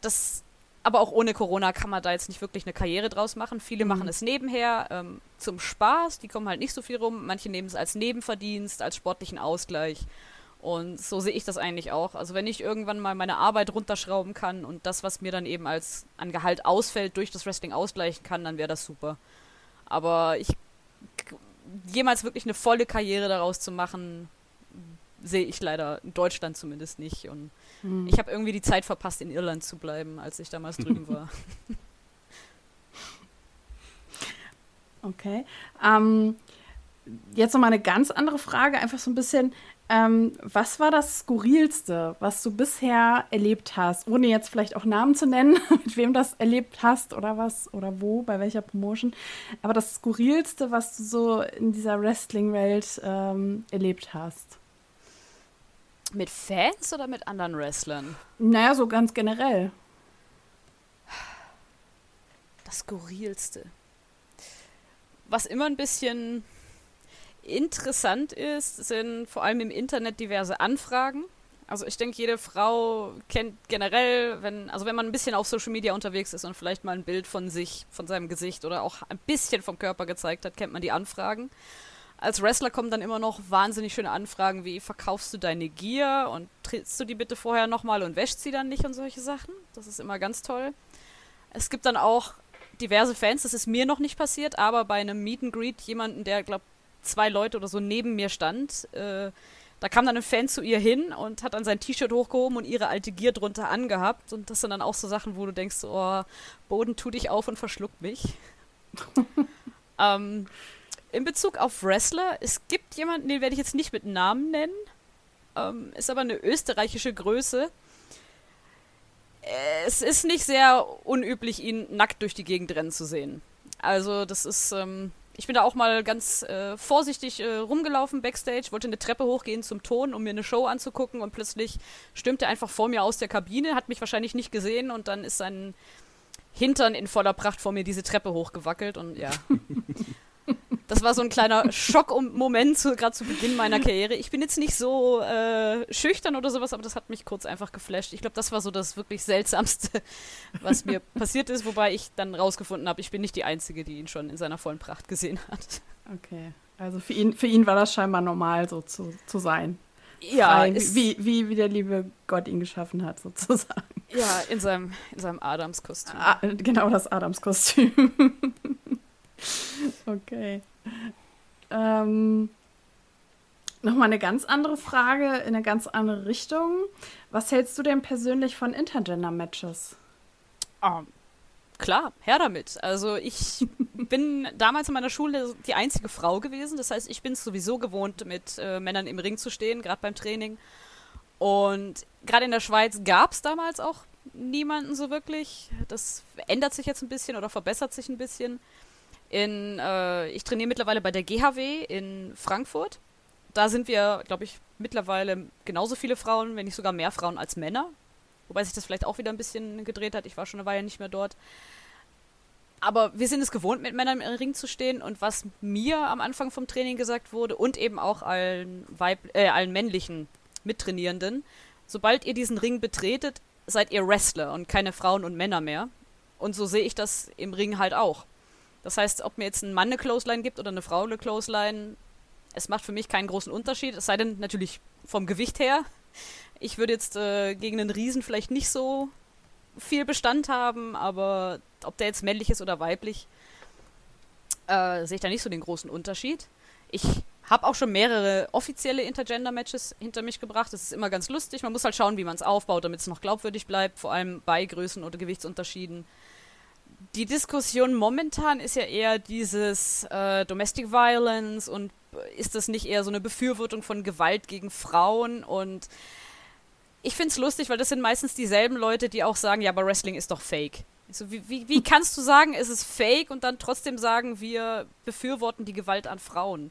Das aber auch ohne Corona kann man da jetzt nicht wirklich eine Karriere draus machen. Viele mhm. machen es nebenher ähm, zum Spaß, die kommen halt nicht so viel rum. Manche nehmen es als Nebenverdienst, als sportlichen Ausgleich. Und so sehe ich das eigentlich auch. Also wenn ich irgendwann mal meine Arbeit runterschrauben kann und das, was mir dann eben als an Gehalt ausfällt, durch das Wrestling ausgleichen kann, dann wäre das super. Aber ich jemals wirklich eine volle Karriere daraus zu machen, sehe ich leider in Deutschland zumindest nicht. Und hm. ich habe irgendwie die Zeit verpasst, in Irland zu bleiben, als ich damals drüben war. Okay. Ähm, jetzt nochmal eine ganz andere Frage, einfach so ein bisschen. Ähm, was war das Skurrilste, was du bisher erlebt hast, ohne jetzt vielleicht auch Namen zu nennen, mit wem das erlebt hast oder was oder wo, bei welcher Promotion, aber das Skurrilste, was du so in dieser Wrestling-Welt ähm, erlebt hast? Mit Fans oder mit anderen Wrestlern? Naja, so ganz generell. Das Skurrilste. Was immer ein bisschen interessant ist, sind vor allem im Internet diverse Anfragen. Also ich denke, jede Frau kennt generell, wenn, also wenn man ein bisschen auf Social Media unterwegs ist und vielleicht mal ein Bild von sich, von seinem Gesicht oder auch ein bisschen vom Körper gezeigt hat, kennt man die Anfragen als Wrestler kommen dann immer noch wahnsinnig schöne Anfragen wie, verkaufst du deine Gear und trittst du die bitte vorher nochmal und wäschst sie dann nicht und solche Sachen. Das ist immer ganz toll. Es gibt dann auch diverse Fans, das ist mir noch nicht passiert, aber bei einem Meet and Greet jemanden, der, glaube zwei Leute oder so neben mir stand, äh, da kam dann ein Fan zu ihr hin und hat dann sein T-Shirt hochgehoben und ihre alte Gear drunter angehabt. Und das sind dann auch so Sachen, wo du denkst, oh, Boden, tu dich auf und verschluckt mich. ähm, in Bezug auf Wrestler, es gibt jemanden, den werde ich jetzt nicht mit Namen nennen, ähm, ist aber eine österreichische Größe. Es ist nicht sehr unüblich, ihn nackt durch die Gegend rennen zu sehen. Also das ist, ähm, ich bin da auch mal ganz äh, vorsichtig äh, rumgelaufen backstage, wollte eine Treppe hochgehen zum Ton, um mir eine Show anzugucken und plötzlich stürmte er einfach vor mir aus der Kabine, hat mich wahrscheinlich nicht gesehen und dann ist sein Hintern in voller Pracht vor mir diese Treppe hochgewackelt und ja. Das war so ein kleiner Schockmoment, so, gerade zu Beginn meiner Karriere. Ich bin jetzt nicht so äh, schüchtern oder sowas, aber das hat mich kurz einfach geflasht. Ich glaube, das war so das wirklich Seltsamste, was mir passiert ist, wobei ich dann rausgefunden habe, ich bin nicht die Einzige, die ihn schon in seiner vollen Pracht gesehen hat. Okay. Also für ihn, für ihn war das scheinbar normal, so zu, zu sein. Ja, Frei, wie, wie, wie der liebe Gott ihn geschaffen hat, sozusagen. Ja, in seinem, in seinem Adamskostüm. Ah, genau das Adamskostüm. okay. Ähm, Nochmal eine ganz andere Frage in eine ganz andere Richtung. Was hältst du denn persönlich von Intergender-Matches? Um, ähm, klar, her damit. Also ich bin damals in meiner Schule die einzige Frau gewesen. Das heißt, ich bin es sowieso gewohnt, mit äh, Männern im Ring zu stehen, gerade beim Training. Und gerade in der Schweiz gab es damals auch niemanden so wirklich. Das ändert sich jetzt ein bisschen oder verbessert sich ein bisschen in, äh, ich trainiere mittlerweile bei der GHW in Frankfurt. Da sind wir, glaube ich, mittlerweile genauso viele Frauen, wenn nicht sogar mehr Frauen als Männer. Wobei sich das vielleicht auch wieder ein bisschen gedreht hat. Ich war schon eine Weile nicht mehr dort. Aber wir sind es gewohnt, mit Männern im Ring zu stehen. Und was mir am Anfang vom Training gesagt wurde und eben auch allen, Weib äh, allen männlichen Mittrainierenden, sobald ihr diesen Ring betretet, seid ihr Wrestler und keine Frauen und Männer mehr. Und so sehe ich das im Ring halt auch. Das heißt, ob mir jetzt ein Mann eine Clothesline gibt oder eine Frau eine Clothesline, es macht für mich keinen großen Unterschied. Es sei denn natürlich vom Gewicht her. Ich würde jetzt äh, gegen einen Riesen vielleicht nicht so viel Bestand haben, aber ob der jetzt männlich ist oder weiblich, äh, sehe ich da nicht so den großen Unterschied. Ich habe auch schon mehrere offizielle Intergender-Matches hinter mich gebracht. Das ist immer ganz lustig. Man muss halt schauen, wie man es aufbaut, damit es noch glaubwürdig bleibt, vor allem bei Größen oder Gewichtsunterschieden die Diskussion momentan ist ja eher dieses äh, Domestic Violence und ist das nicht eher so eine Befürwortung von Gewalt gegen Frauen und ich finde es lustig, weil das sind meistens dieselben Leute, die auch sagen, ja, aber Wrestling ist doch fake. Also wie, wie, wie kannst du sagen, es ist fake und dann trotzdem sagen, wir befürworten die Gewalt an Frauen?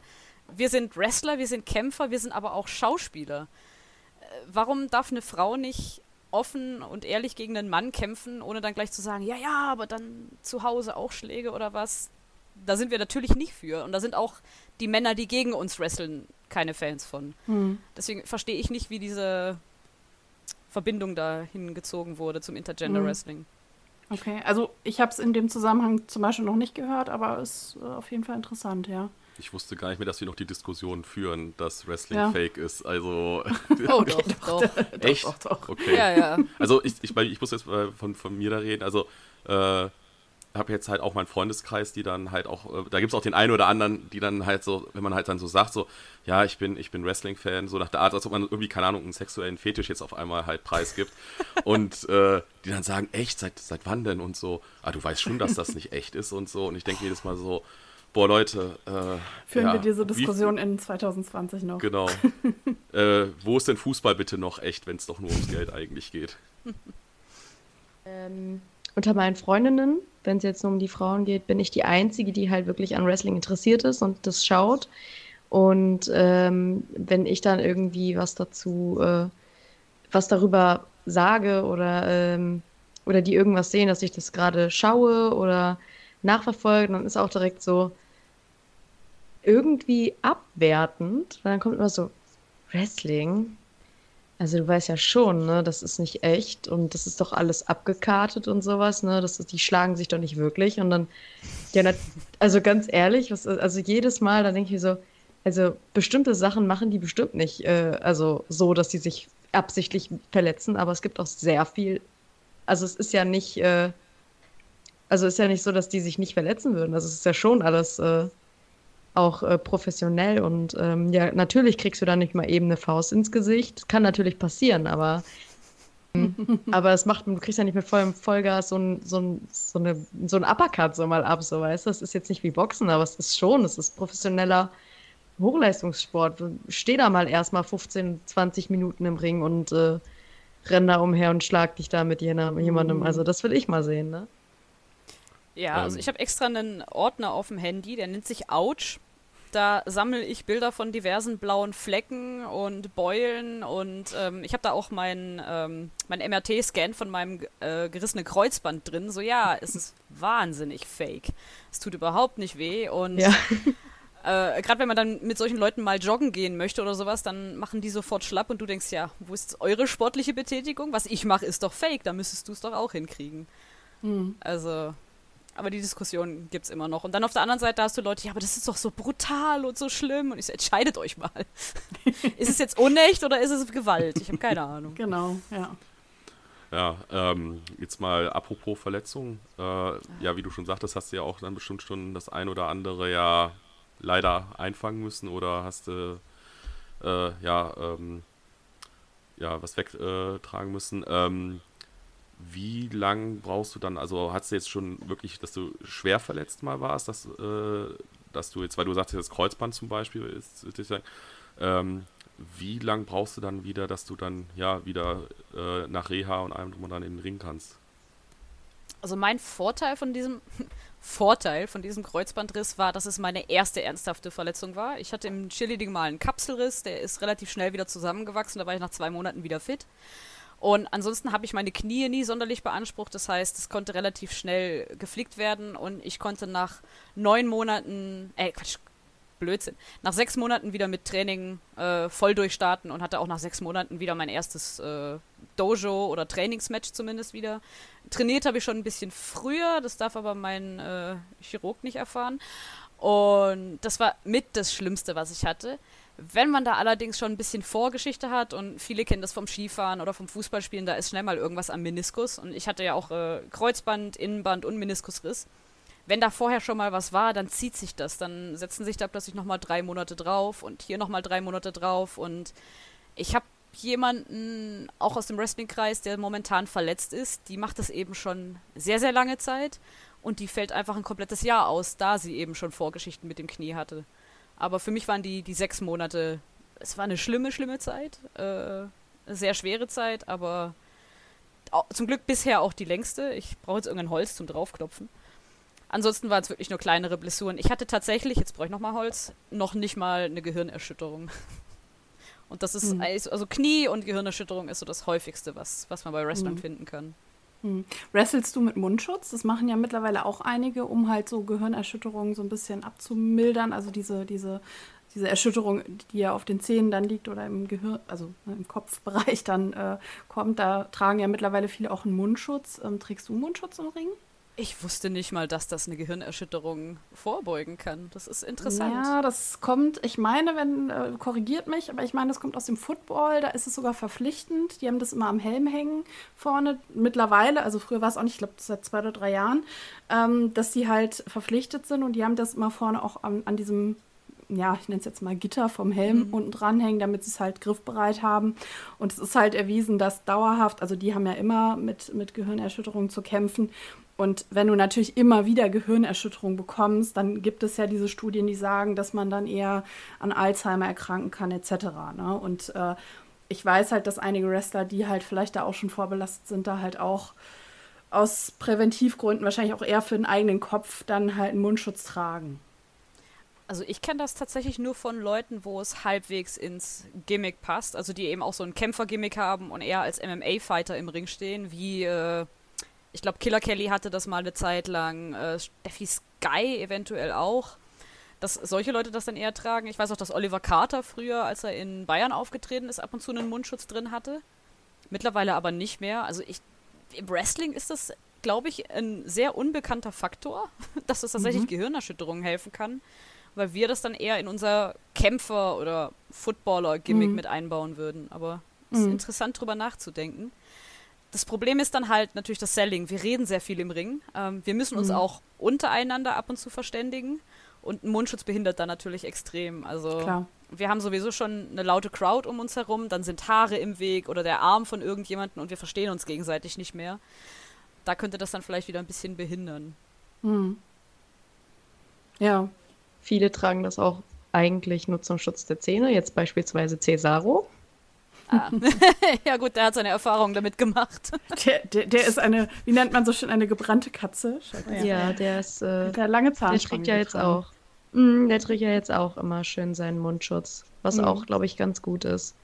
Wir sind Wrestler, wir sind Kämpfer, wir sind aber auch Schauspieler. Äh, warum darf eine Frau nicht offen und ehrlich gegen einen Mann kämpfen, ohne dann gleich zu sagen, ja, ja, aber dann zu Hause auch Schläge oder was. Da sind wir natürlich nicht für. Und da sind auch die Männer, die gegen uns wresteln, keine Fans von. Hm. Deswegen verstehe ich nicht, wie diese Verbindung da hingezogen wurde zum Intergender hm. Wrestling. Okay, also ich habe es in dem Zusammenhang zum Beispiel noch nicht gehört, aber es ist äh, auf jeden Fall interessant, ja. Ich wusste gar nicht mehr, dass wir noch die Diskussion führen, dass Wrestling ja. fake ist. Also. okay, doch, doch. Echt? Doch, doch, Okay. Ja, ja. Also ich, ich, ich muss jetzt von, von mir da reden. Also äh, habe jetzt halt auch meinen Freundeskreis, die dann halt auch, äh, da gibt es auch den einen oder anderen, die dann halt so, wenn man halt dann so sagt, so, ja, ich bin, ich bin Wrestling-Fan, so nach der Art, als ob man irgendwie, keine Ahnung, einen sexuellen Fetisch jetzt auf einmal halt preisgibt. und äh, die dann sagen, echt, seit, seit wann denn? Und so, ah, du weißt schon, dass das nicht echt ist und so. Und ich denke jedes Mal so, boah, Leute. Äh, Führen ja, wir diese Diskussion wie, in 2020 noch. Genau. äh, wo ist denn Fußball bitte noch echt, wenn es doch nur ums Geld eigentlich geht? Ähm, unter meinen Freundinnen, wenn es jetzt nur um die Frauen geht, bin ich die Einzige, die halt wirklich an Wrestling interessiert ist und das schaut. Und ähm, wenn ich dann irgendwie was dazu, äh, was darüber sage oder, ähm, oder die irgendwas sehen, dass ich das gerade schaue oder nachverfolge, dann ist auch direkt so irgendwie abwertend. Weil dann kommt immer so, Wrestling? Also du weißt ja schon, ne, das ist nicht echt und das ist doch alles abgekartet und sowas, ne? Das ist, die schlagen sich doch nicht wirklich. Und dann, ja, also ganz ehrlich, was, also jedes Mal, da denke ich mir so, also bestimmte Sachen machen die bestimmt nicht, äh, also so, dass die sich absichtlich verletzen, aber es gibt auch sehr viel, also es ist ja nicht, äh, also es ist ja nicht so, dass die sich nicht verletzen würden. Also es ist ja schon alles äh, auch äh, professionell und ähm, ja, natürlich kriegst du da nicht mal eben eine Faust ins Gesicht. Kann natürlich passieren, aber aber es macht, du kriegst ja nicht mit vollem Vollgas so ein, so ein, so eine, so ein Uppercut so mal ab, so weißt du. Das ist jetzt nicht wie Boxen, aber es ist schon, es ist professioneller Hochleistungssport. Steh da mal erstmal 15, 20 Minuten im Ring und äh, renn da umher und schlag dich da mit jemandem. Mhm. Also das will ich mal sehen, ne? Ja, also ähm. ich habe extra einen Ordner auf dem Handy, der nennt sich Ouch. Da sammle ich Bilder von diversen blauen Flecken und Beulen und ähm, ich habe da auch meinen ähm, mein MRT-Scan von meinem äh, gerissenen Kreuzband drin. So ja, es ist wahnsinnig fake. Es tut überhaupt nicht weh und ja. äh, gerade wenn man dann mit solchen Leuten mal joggen gehen möchte oder sowas, dann machen die sofort schlapp und du denkst ja, wo ist eure sportliche Betätigung? Was ich mache, ist doch fake. Da müsstest du es doch auch hinkriegen. Mhm. Also aber die Diskussion gibt es immer noch. Und dann auf der anderen Seite hast du Leute, ja, aber das ist doch so brutal und so schlimm. Und ich so, entscheidet euch mal. ist es jetzt unecht oder ist es Gewalt? Ich habe keine Ahnung. Genau, ja. Ja, ähm, jetzt mal apropos Verletzungen. Äh, ja, wie du schon sagtest, hast du ja auch dann bestimmt schon das ein oder andere ja leider einfangen müssen oder hast du äh, ja, ähm, ja was wegtragen müssen. Ähm, wie lang brauchst du dann, also hast du jetzt schon wirklich, dass du schwer verletzt mal warst, dass, äh, dass du jetzt, weil du sagst, das Kreuzband zum Beispiel ist, sagen, ähm, wie lang brauchst du dann wieder, dass du dann ja wieder äh, nach Reha und allem drum und dann in den Ring kannst? Also mein Vorteil von diesem Vorteil von diesem Kreuzbandriss war, dass es meine erste ernsthafte Verletzung war. Ich hatte im Cheerleading mal einen Kapselriss, der ist relativ schnell wieder zusammengewachsen, da war ich nach zwei Monaten wieder fit. Und ansonsten habe ich meine Knie nie sonderlich beansprucht. Das heißt, es konnte relativ schnell geflickt werden und ich konnte nach neun Monaten, äh, Quatsch, Blödsinn, nach sechs Monaten wieder mit Training äh, voll durchstarten und hatte auch nach sechs Monaten wieder mein erstes äh, Dojo oder Trainingsmatch zumindest wieder. Trainiert habe ich schon ein bisschen früher, das darf aber mein äh, Chirurg nicht erfahren. Und das war mit das Schlimmste, was ich hatte. Wenn man da allerdings schon ein bisschen Vorgeschichte hat und viele kennen das vom Skifahren oder vom Fußballspielen, da ist schnell mal irgendwas am Meniskus. Und ich hatte ja auch äh, Kreuzband, Innenband und Meniskusriss. Wenn da vorher schon mal was war, dann zieht sich das. Dann setzen sich da plötzlich nochmal drei Monate drauf und hier nochmal drei Monate drauf. Und ich habe jemanden, auch aus dem Wrestling-Kreis, der momentan verletzt ist, die macht das eben schon sehr, sehr lange Zeit. Und die fällt einfach ein komplettes Jahr aus, da sie eben schon Vorgeschichten mit dem Knie hatte. Aber für mich waren die, die sechs Monate, es war eine schlimme, schlimme Zeit. Äh, eine sehr schwere Zeit, aber auch, zum Glück bisher auch die längste. Ich brauche jetzt irgendein Holz zum draufklopfen. Ansonsten waren es wirklich nur kleinere Blessuren. Ich hatte tatsächlich, jetzt brauche ich nochmal Holz, noch nicht mal eine Gehirnerschütterung. Und das ist, mhm. also Knie und Gehirnerschütterung ist so das häufigste, was, was man bei Wrestlern mhm. finden kann. Hm. Wrestelst du mit Mundschutz? Das machen ja mittlerweile auch einige, um halt so Gehirnerschütterungen so ein bisschen abzumildern. Also diese, diese diese Erschütterung, die ja auf den Zähnen dann liegt oder im Gehirn, also ne, im Kopfbereich dann äh, kommt, da tragen ja mittlerweile viele auch einen Mundschutz. Ähm, trägst du Mundschutz im Ring? Ich wusste nicht mal, dass das eine Gehirnerschütterung vorbeugen kann. Das ist interessant. Ja, das kommt, ich meine, wenn, äh, korrigiert mich, aber ich meine, das kommt aus dem Football, da ist es sogar verpflichtend. Die haben das immer am Helm hängen vorne. Mittlerweile, also früher war es auch nicht, ich glaube, seit zwei oder drei Jahren, ähm, dass die halt verpflichtet sind und die haben das immer vorne auch an, an diesem ja, ich nenne es jetzt mal Gitter vom Helm mhm. unten dranhängen, damit sie es halt griffbereit haben. Und es ist halt erwiesen, dass dauerhaft, also die haben ja immer mit, mit Gehirnerschütterungen zu kämpfen. Und wenn du natürlich immer wieder Gehirnerschütterung bekommst, dann gibt es ja diese Studien, die sagen, dass man dann eher an Alzheimer erkranken kann, etc. Ne? Und äh, ich weiß halt, dass einige Wrestler, die halt vielleicht da auch schon vorbelastet sind, da halt auch aus Präventivgründen, wahrscheinlich auch eher für den eigenen Kopf, dann halt einen Mundschutz tragen. Also ich kenne das tatsächlich nur von Leuten, wo es halbwegs ins Gimmick passt, also die eben auch so ein Kämpfergimmick haben und eher als MMA-Fighter im Ring stehen, wie äh, ich glaube Killer Kelly hatte das mal eine Zeit lang, äh, Steffi Sky eventuell auch, dass solche Leute das dann eher tragen. Ich weiß auch, dass Oliver Carter früher, als er in Bayern aufgetreten ist, ab und zu einen Mundschutz drin hatte. Mittlerweile aber nicht mehr. Also ich, im Wrestling ist das, glaube ich, ein sehr unbekannter Faktor, dass es tatsächlich mhm. Gehirnerschütterungen helfen kann weil wir das dann eher in unser Kämpfer- oder Footballer-Gimmick mhm. mit einbauen würden. Aber es ist mhm. interessant, drüber nachzudenken. Das Problem ist dann halt natürlich das Selling. Wir reden sehr viel im Ring. Ähm, wir müssen uns mhm. auch untereinander ab und zu verständigen. Und ein Mundschutz behindert dann natürlich extrem. Also Klar. wir haben sowieso schon eine laute Crowd um uns herum, dann sind Haare im Weg oder der Arm von irgendjemandem und wir verstehen uns gegenseitig nicht mehr. Da könnte das dann vielleicht wieder ein bisschen behindern. Mhm. Ja, Viele tragen das auch eigentlich nur zum Schutz der Zähne, jetzt beispielsweise Cesaro. Ah. ja gut, der hat seine Erfahrung damit gemacht. Der, der, der, ist eine, wie nennt man so schön, eine gebrannte Katze. Ja, ja, der ist, äh, der lange Der trägt ja jetzt auch, mh, der trägt ja jetzt auch immer schön seinen Mundschutz, was mhm. auch, glaube ich, ganz gut ist.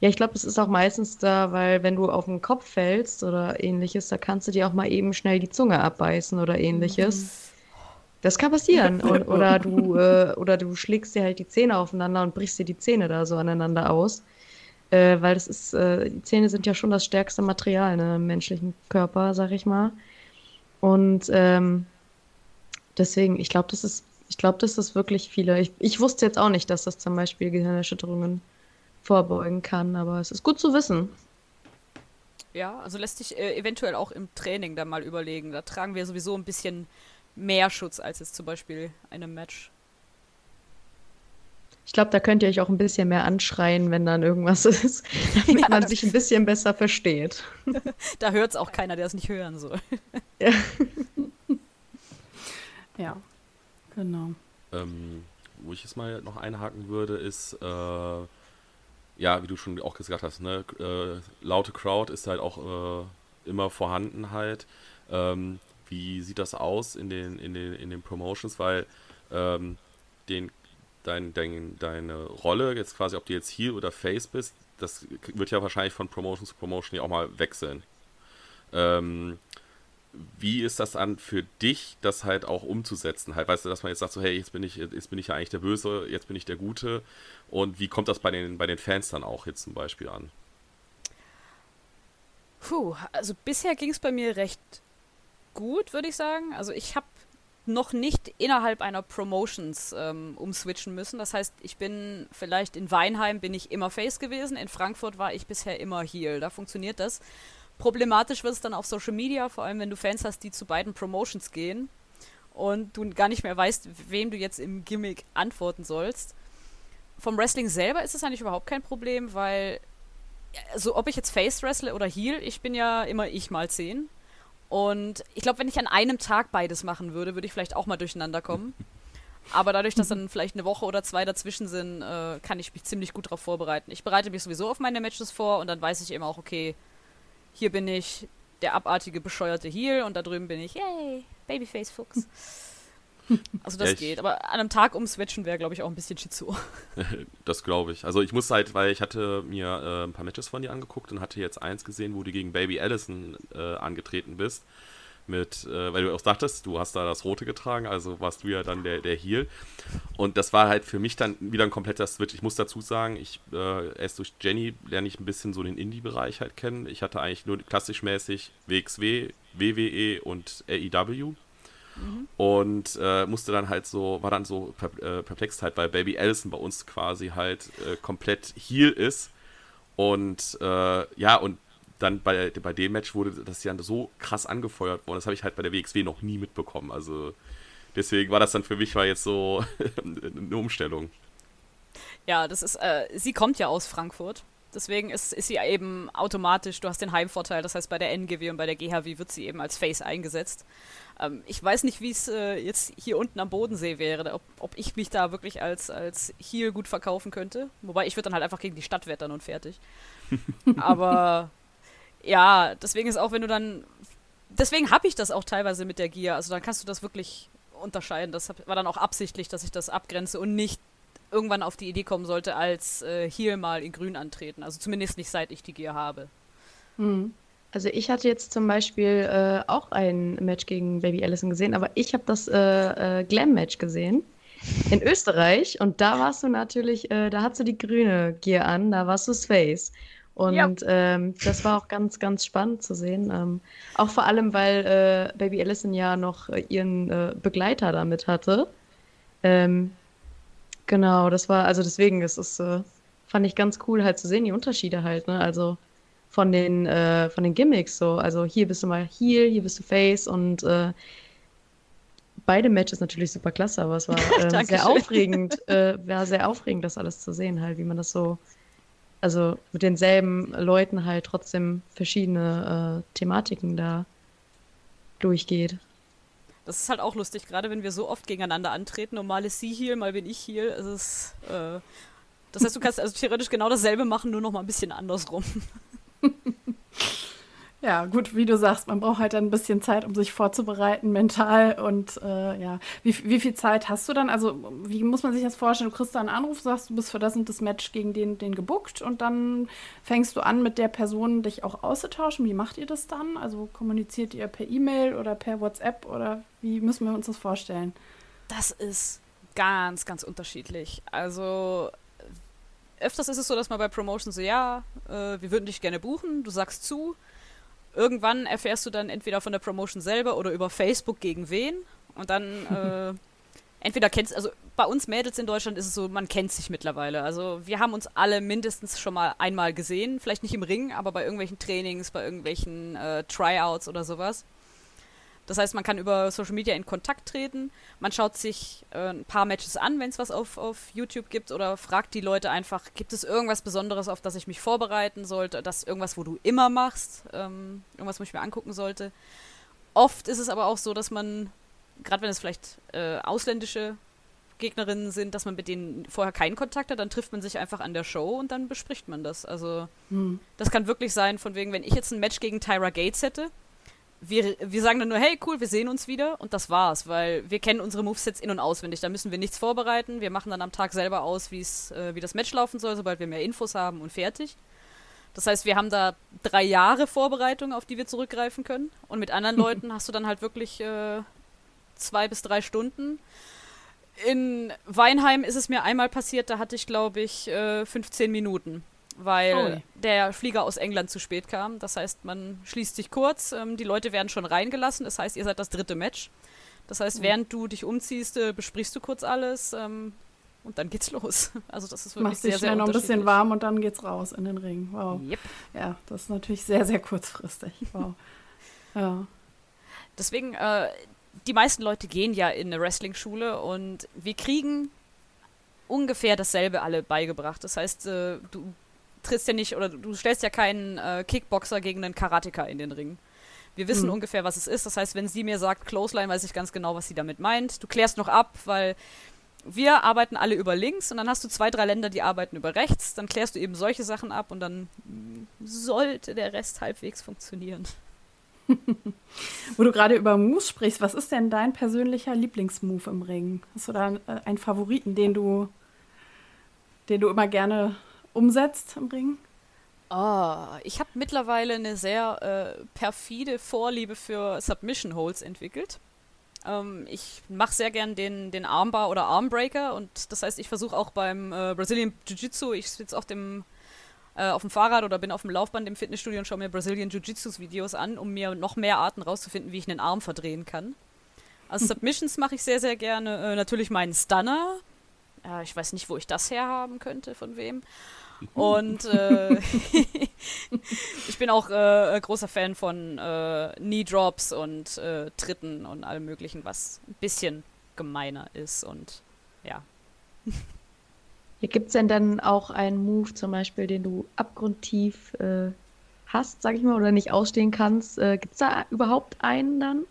Ja, ich glaube, es ist auch meistens da, weil wenn du auf den Kopf fällst oder ähnliches, da kannst du dir auch mal eben schnell die Zunge abbeißen oder ähnliches. Mhm. Das kann passieren. Und, oder, du, äh, oder du schlägst dir halt die Zähne aufeinander und brichst dir die Zähne da so aneinander aus. Äh, weil das ist, äh, die Zähne sind ja schon das stärkste Material ne, im menschlichen Körper, sag ich mal. Und ähm, deswegen, ich glaube, das ist, ich glaube, das ist wirklich viele. Ich, ich wusste jetzt auch nicht, dass das zum Beispiel Gehirnerschütterungen vorbeugen kann, aber es ist gut zu wissen. Ja, also lässt sich äh, eventuell auch im Training dann mal überlegen. Da tragen wir sowieso ein bisschen mehr Schutz als jetzt zum Beispiel einem Match. Ich glaube, da könnt ihr euch auch ein bisschen mehr anschreien, wenn dann irgendwas ist, damit ja, man sich ein bisschen besser versteht. da hört es auch keiner, der es nicht hören soll. Ja, ja genau. Ähm, wo ich jetzt mal noch einhaken würde, ist, äh, ja, wie du schon auch gesagt hast, ne, äh, laute Crowd ist halt auch äh, immer vorhanden halt. Ähm, wie sieht das aus in den, in den, in den Promotions? Weil ähm, den, dein, dein, deine Rolle, jetzt quasi, ob du jetzt Heel oder Face bist, das wird ja wahrscheinlich von Promotion zu Promotion ja auch mal wechseln. Ähm, wie ist das dann für dich, das halt auch umzusetzen? Halt, weißt du, dass man jetzt sagt, so, hey, jetzt bin ich, jetzt bin ich ja eigentlich der Böse, jetzt bin ich der Gute. Und wie kommt das bei den, bei den Fans dann auch jetzt zum Beispiel an? Puh, also bisher ging es bei mir recht gut, würde ich sagen. Also ich habe noch nicht innerhalb einer Promotions ähm, umswitchen müssen. Das heißt, ich bin vielleicht in Weinheim bin ich immer Face gewesen, in Frankfurt war ich bisher immer Heel. Da funktioniert das. Problematisch wird es dann auf Social Media, vor allem wenn du Fans hast, die zu beiden Promotions gehen und du gar nicht mehr weißt, wem du jetzt im Gimmick antworten sollst. Vom Wrestling selber ist es eigentlich überhaupt kein Problem, weil also ob ich jetzt Face wrestle oder Heel, ich bin ja immer ich mal 10. Und ich glaube, wenn ich an einem Tag beides machen würde, würde ich vielleicht auch mal durcheinander kommen. Aber dadurch, dass dann vielleicht eine Woche oder zwei dazwischen sind, äh, kann ich mich ziemlich gut darauf vorbereiten. Ich bereite mich sowieso auf meine Matches vor und dann weiß ich eben auch, okay, hier bin ich der abartige, bescheuerte Heel und da drüben bin ich, yay, Babyface Fuchs. Also das ja, geht, aber an einem Tag umswitchen wäre, glaube ich, auch ein bisschen Schizo. das glaube ich. Also ich muss halt, weil ich hatte mir äh, ein paar Matches von dir angeguckt und hatte jetzt eins gesehen, wo du gegen Baby Allison äh, angetreten bist. mit, äh, weil du auch sagtest, du hast da das Rote getragen, also warst du ja dann der, der Heel. Und das war halt für mich dann wieder ein kompletter Switch. Ich muss dazu sagen, ich äh, erst durch Jenny lerne ich ein bisschen so den Indie-Bereich halt kennen. Ich hatte eigentlich nur klassisch mäßig WXW, WWE und AEW. Mhm. Und äh, musste dann halt so, war dann so äh, perplex halt, weil Baby Allison bei uns quasi halt äh, komplett Heal ist. Und äh, ja, und dann bei, bei dem Match wurde das ja so krass angefeuert worden. Das habe ich halt bei der WXW noch nie mitbekommen. Also deswegen war das dann für mich war jetzt so eine Umstellung. Ja, das ist, äh, sie kommt ja aus Frankfurt. Deswegen ist, ist sie eben automatisch, du hast den Heimvorteil, das heißt bei der NGW und bei der GHW wird sie eben als Face eingesetzt. Ähm, ich weiß nicht, wie es äh, jetzt hier unten am Bodensee wäre, ob, ob ich mich da wirklich als, als Heel gut verkaufen könnte. Wobei ich würde dann halt einfach gegen die Stadt wettern und fertig. Aber ja, deswegen ist auch, wenn du dann. Deswegen habe ich das auch teilweise mit der Gier. Also dann kannst du das wirklich unterscheiden. Das war dann auch absichtlich, dass ich das abgrenze und nicht irgendwann auf die Idee kommen sollte, als äh, hier mal in Grün antreten. Also zumindest nicht seit ich die Gier habe. Mhm. Also ich hatte jetzt zum Beispiel äh, auch ein Match gegen Baby Allison gesehen, aber ich habe das äh, äh, Glam-Match gesehen in Österreich und da warst du natürlich, äh, da hast du die grüne Gier an, da warst du Space. Und ja. ähm, das war auch ganz, ganz spannend zu sehen. Ähm, auch vor allem, weil äh, Baby Allison ja noch äh, ihren äh, Begleiter damit hatte. Ähm, genau, das war, also deswegen ist es, äh, fand ich ganz cool halt zu sehen, die Unterschiede halt, ne? Also von den, äh, von den Gimmicks so. Also hier bist du mal Heel, hier bist du Face und äh, beide Matches natürlich super klasse, aber es war sehr aufregend, war sehr aufregend, das alles zu sehen, halt, wie man das so also mit denselben Leuten halt trotzdem verschiedene äh, Thematiken da durchgeht. Das ist halt auch lustig, gerade wenn wir so oft gegeneinander antreten und mal ist sie hier, mal bin ich hier. Es ist, äh, das heißt, du kannst also theoretisch genau dasselbe machen, nur noch mal ein bisschen andersrum. Ja, gut, wie du sagst, man braucht halt ein bisschen Zeit, um sich vorzubereiten, mental. Und äh, ja, wie, wie viel Zeit hast du dann? Also, wie muss man sich das vorstellen? Du kriegst da einen Anruf, sagst, du bist für das und das Match gegen den, den gebuckt und dann fängst du an, mit der Person dich auch auszutauschen. Wie macht ihr das dann? Also, kommuniziert ihr per E-Mail oder per WhatsApp oder wie müssen wir uns das vorstellen? Das ist ganz, ganz unterschiedlich. Also, öfters ist es so, dass man bei Promotion so, ja, äh, wir würden dich gerne buchen, du sagst zu irgendwann erfährst du dann entweder von der Promotion selber oder über Facebook gegen wen. Und dann äh, entweder kennst also bei uns Mädels in Deutschland ist es so, man kennt sich mittlerweile. Also wir haben uns alle mindestens schon mal einmal gesehen, vielleicht nicht im Ring, aber bei irgendwelchen Trainings, bei irgendwelchen äh, Tryouts oder sowas. Das heißt, man kann über Social Media in Kontakt treten, man schaut sich äh, ein paar Matches an, wenn es was auf, auf YouTube gibt, oder fragt die Leute einfach, gibt es irgendwas Besonderes, auf das ich mich vorbereiten sollte, das irgendwas, wo du immer machst, ähm, irgendwas, wo ich mir angucken sollte. Oft ist es aber auch so, dass man, gerade wenn es vielleicht äh, ausländische Gegnerinnen sind, dass man mit denen vorher keinen Kontakt hat, dann trifft man sich einfach an der Show und dann bespricht man das. Also hm. das kann wirklich sein, von wegen, wenn ich jetzt ein Match gegen Tyra Gates hätte, wir, wir sagen dann nur, hey, cool, wir sehen uns wieder und das war's, weil wir kennen unsere Movesets in- und auswendig. Da müssen wir nichts vorbereiten. Wir machen dann am Tag selber aus, äh, wie das Match laufen soll, sobald wir mehr Infos haben und fertig. Das heißt, wir haben da drei Jahre Vorbereitung, auf die wir zurückgreifen können. Und mit anderen Leuten hast du dann halt wirklich äh, zwei bis drei Stunden. In Weinheim ist es mir einmal passiert, da hatte ich, glaube ich, äh, 15 Minuten weil oh. der Flieger aus England zu spät kam. Das heißt, man schließt sich kurz, ähm, die Leute werden schon reingelassen. Das heißt, ihr seid das dritte Match. Das heißt, mhm. während du dich umziehst, äh, besprichst du kurz alles ähm, und dann geht's los. Also das ist wirklich Machst sehr, dich schnell sehr noch ein bisschen warm und dann geht's raus in den Ring. Wow. Yep. Ja, das ist natürlich sehr, sehr kurzfristig. Wow. ja. Deswegen, äh, die meisten Leute gehen ja in eine Wrestling-Schule und wir kriegen ungefähr dasselbe alle beigebracht. Das heißt, äh, du trittst ja nicht oder du stellst ja keinen äh, Kickboxer gegen einen Karateka in den Ring. Wir wissen mhm. ungefähr, was es ist. Das heißt, wenn sie mir sagt Clothesline, weiß ich ganz genau, was sie damit meint. Du klärst noch ab, weil wir arbeiten alle über links und dann hast du zwei, drei Länder, die arbeiten über rechts. Dann klärst du eben solche Sachen ab und dann sollte der Rest halbwegs funktionieren. Wo du gerade über Moves sprichst, was ist denn dein persönlicher Lieblingsmove im Ring? Hast du da äh, einen Favoriten, den du, den du immer gerne umsetzt im Ring? Oh, ich habe mittlerweile eine sehr äh, perfide Vorliebe für Submission Holds entwickelt. Ähm, ich mache sehr gern den, den Armbar oder Armbreaker und das heißt, ich versuche auch beim äh, Brazilian Jiu-Jitsu, ich sitze auf dem äh, auf dem Fahrrad oder bin auf dem Laufband im Fitnessstudio und schaue mir Brazilian Jiu-Jitsu-Videos an, um mir noch mehr Arten rauszufinden, wie ich einen Arm verdrehen kann. Also Submissions mache ich sehr, sehr gerne. Äh, natürlich meinen Stunner. Äh, ich weiß nicht, wo ich das herhaben könnte, von wem. Und äh, ich bin auch äh, großer Fan von äh, Knee Drops und äh, Tritten und allem Möglichen, was ein bisschen gemeiner ist und ja. Ja, Gibt es denn dann auch einen Move zum Beispiel, den du abgrundtief äh, hast, sag ich mal, oder nicht ausstehen kannst? Äh, Gibt es da überhaupt einen dann?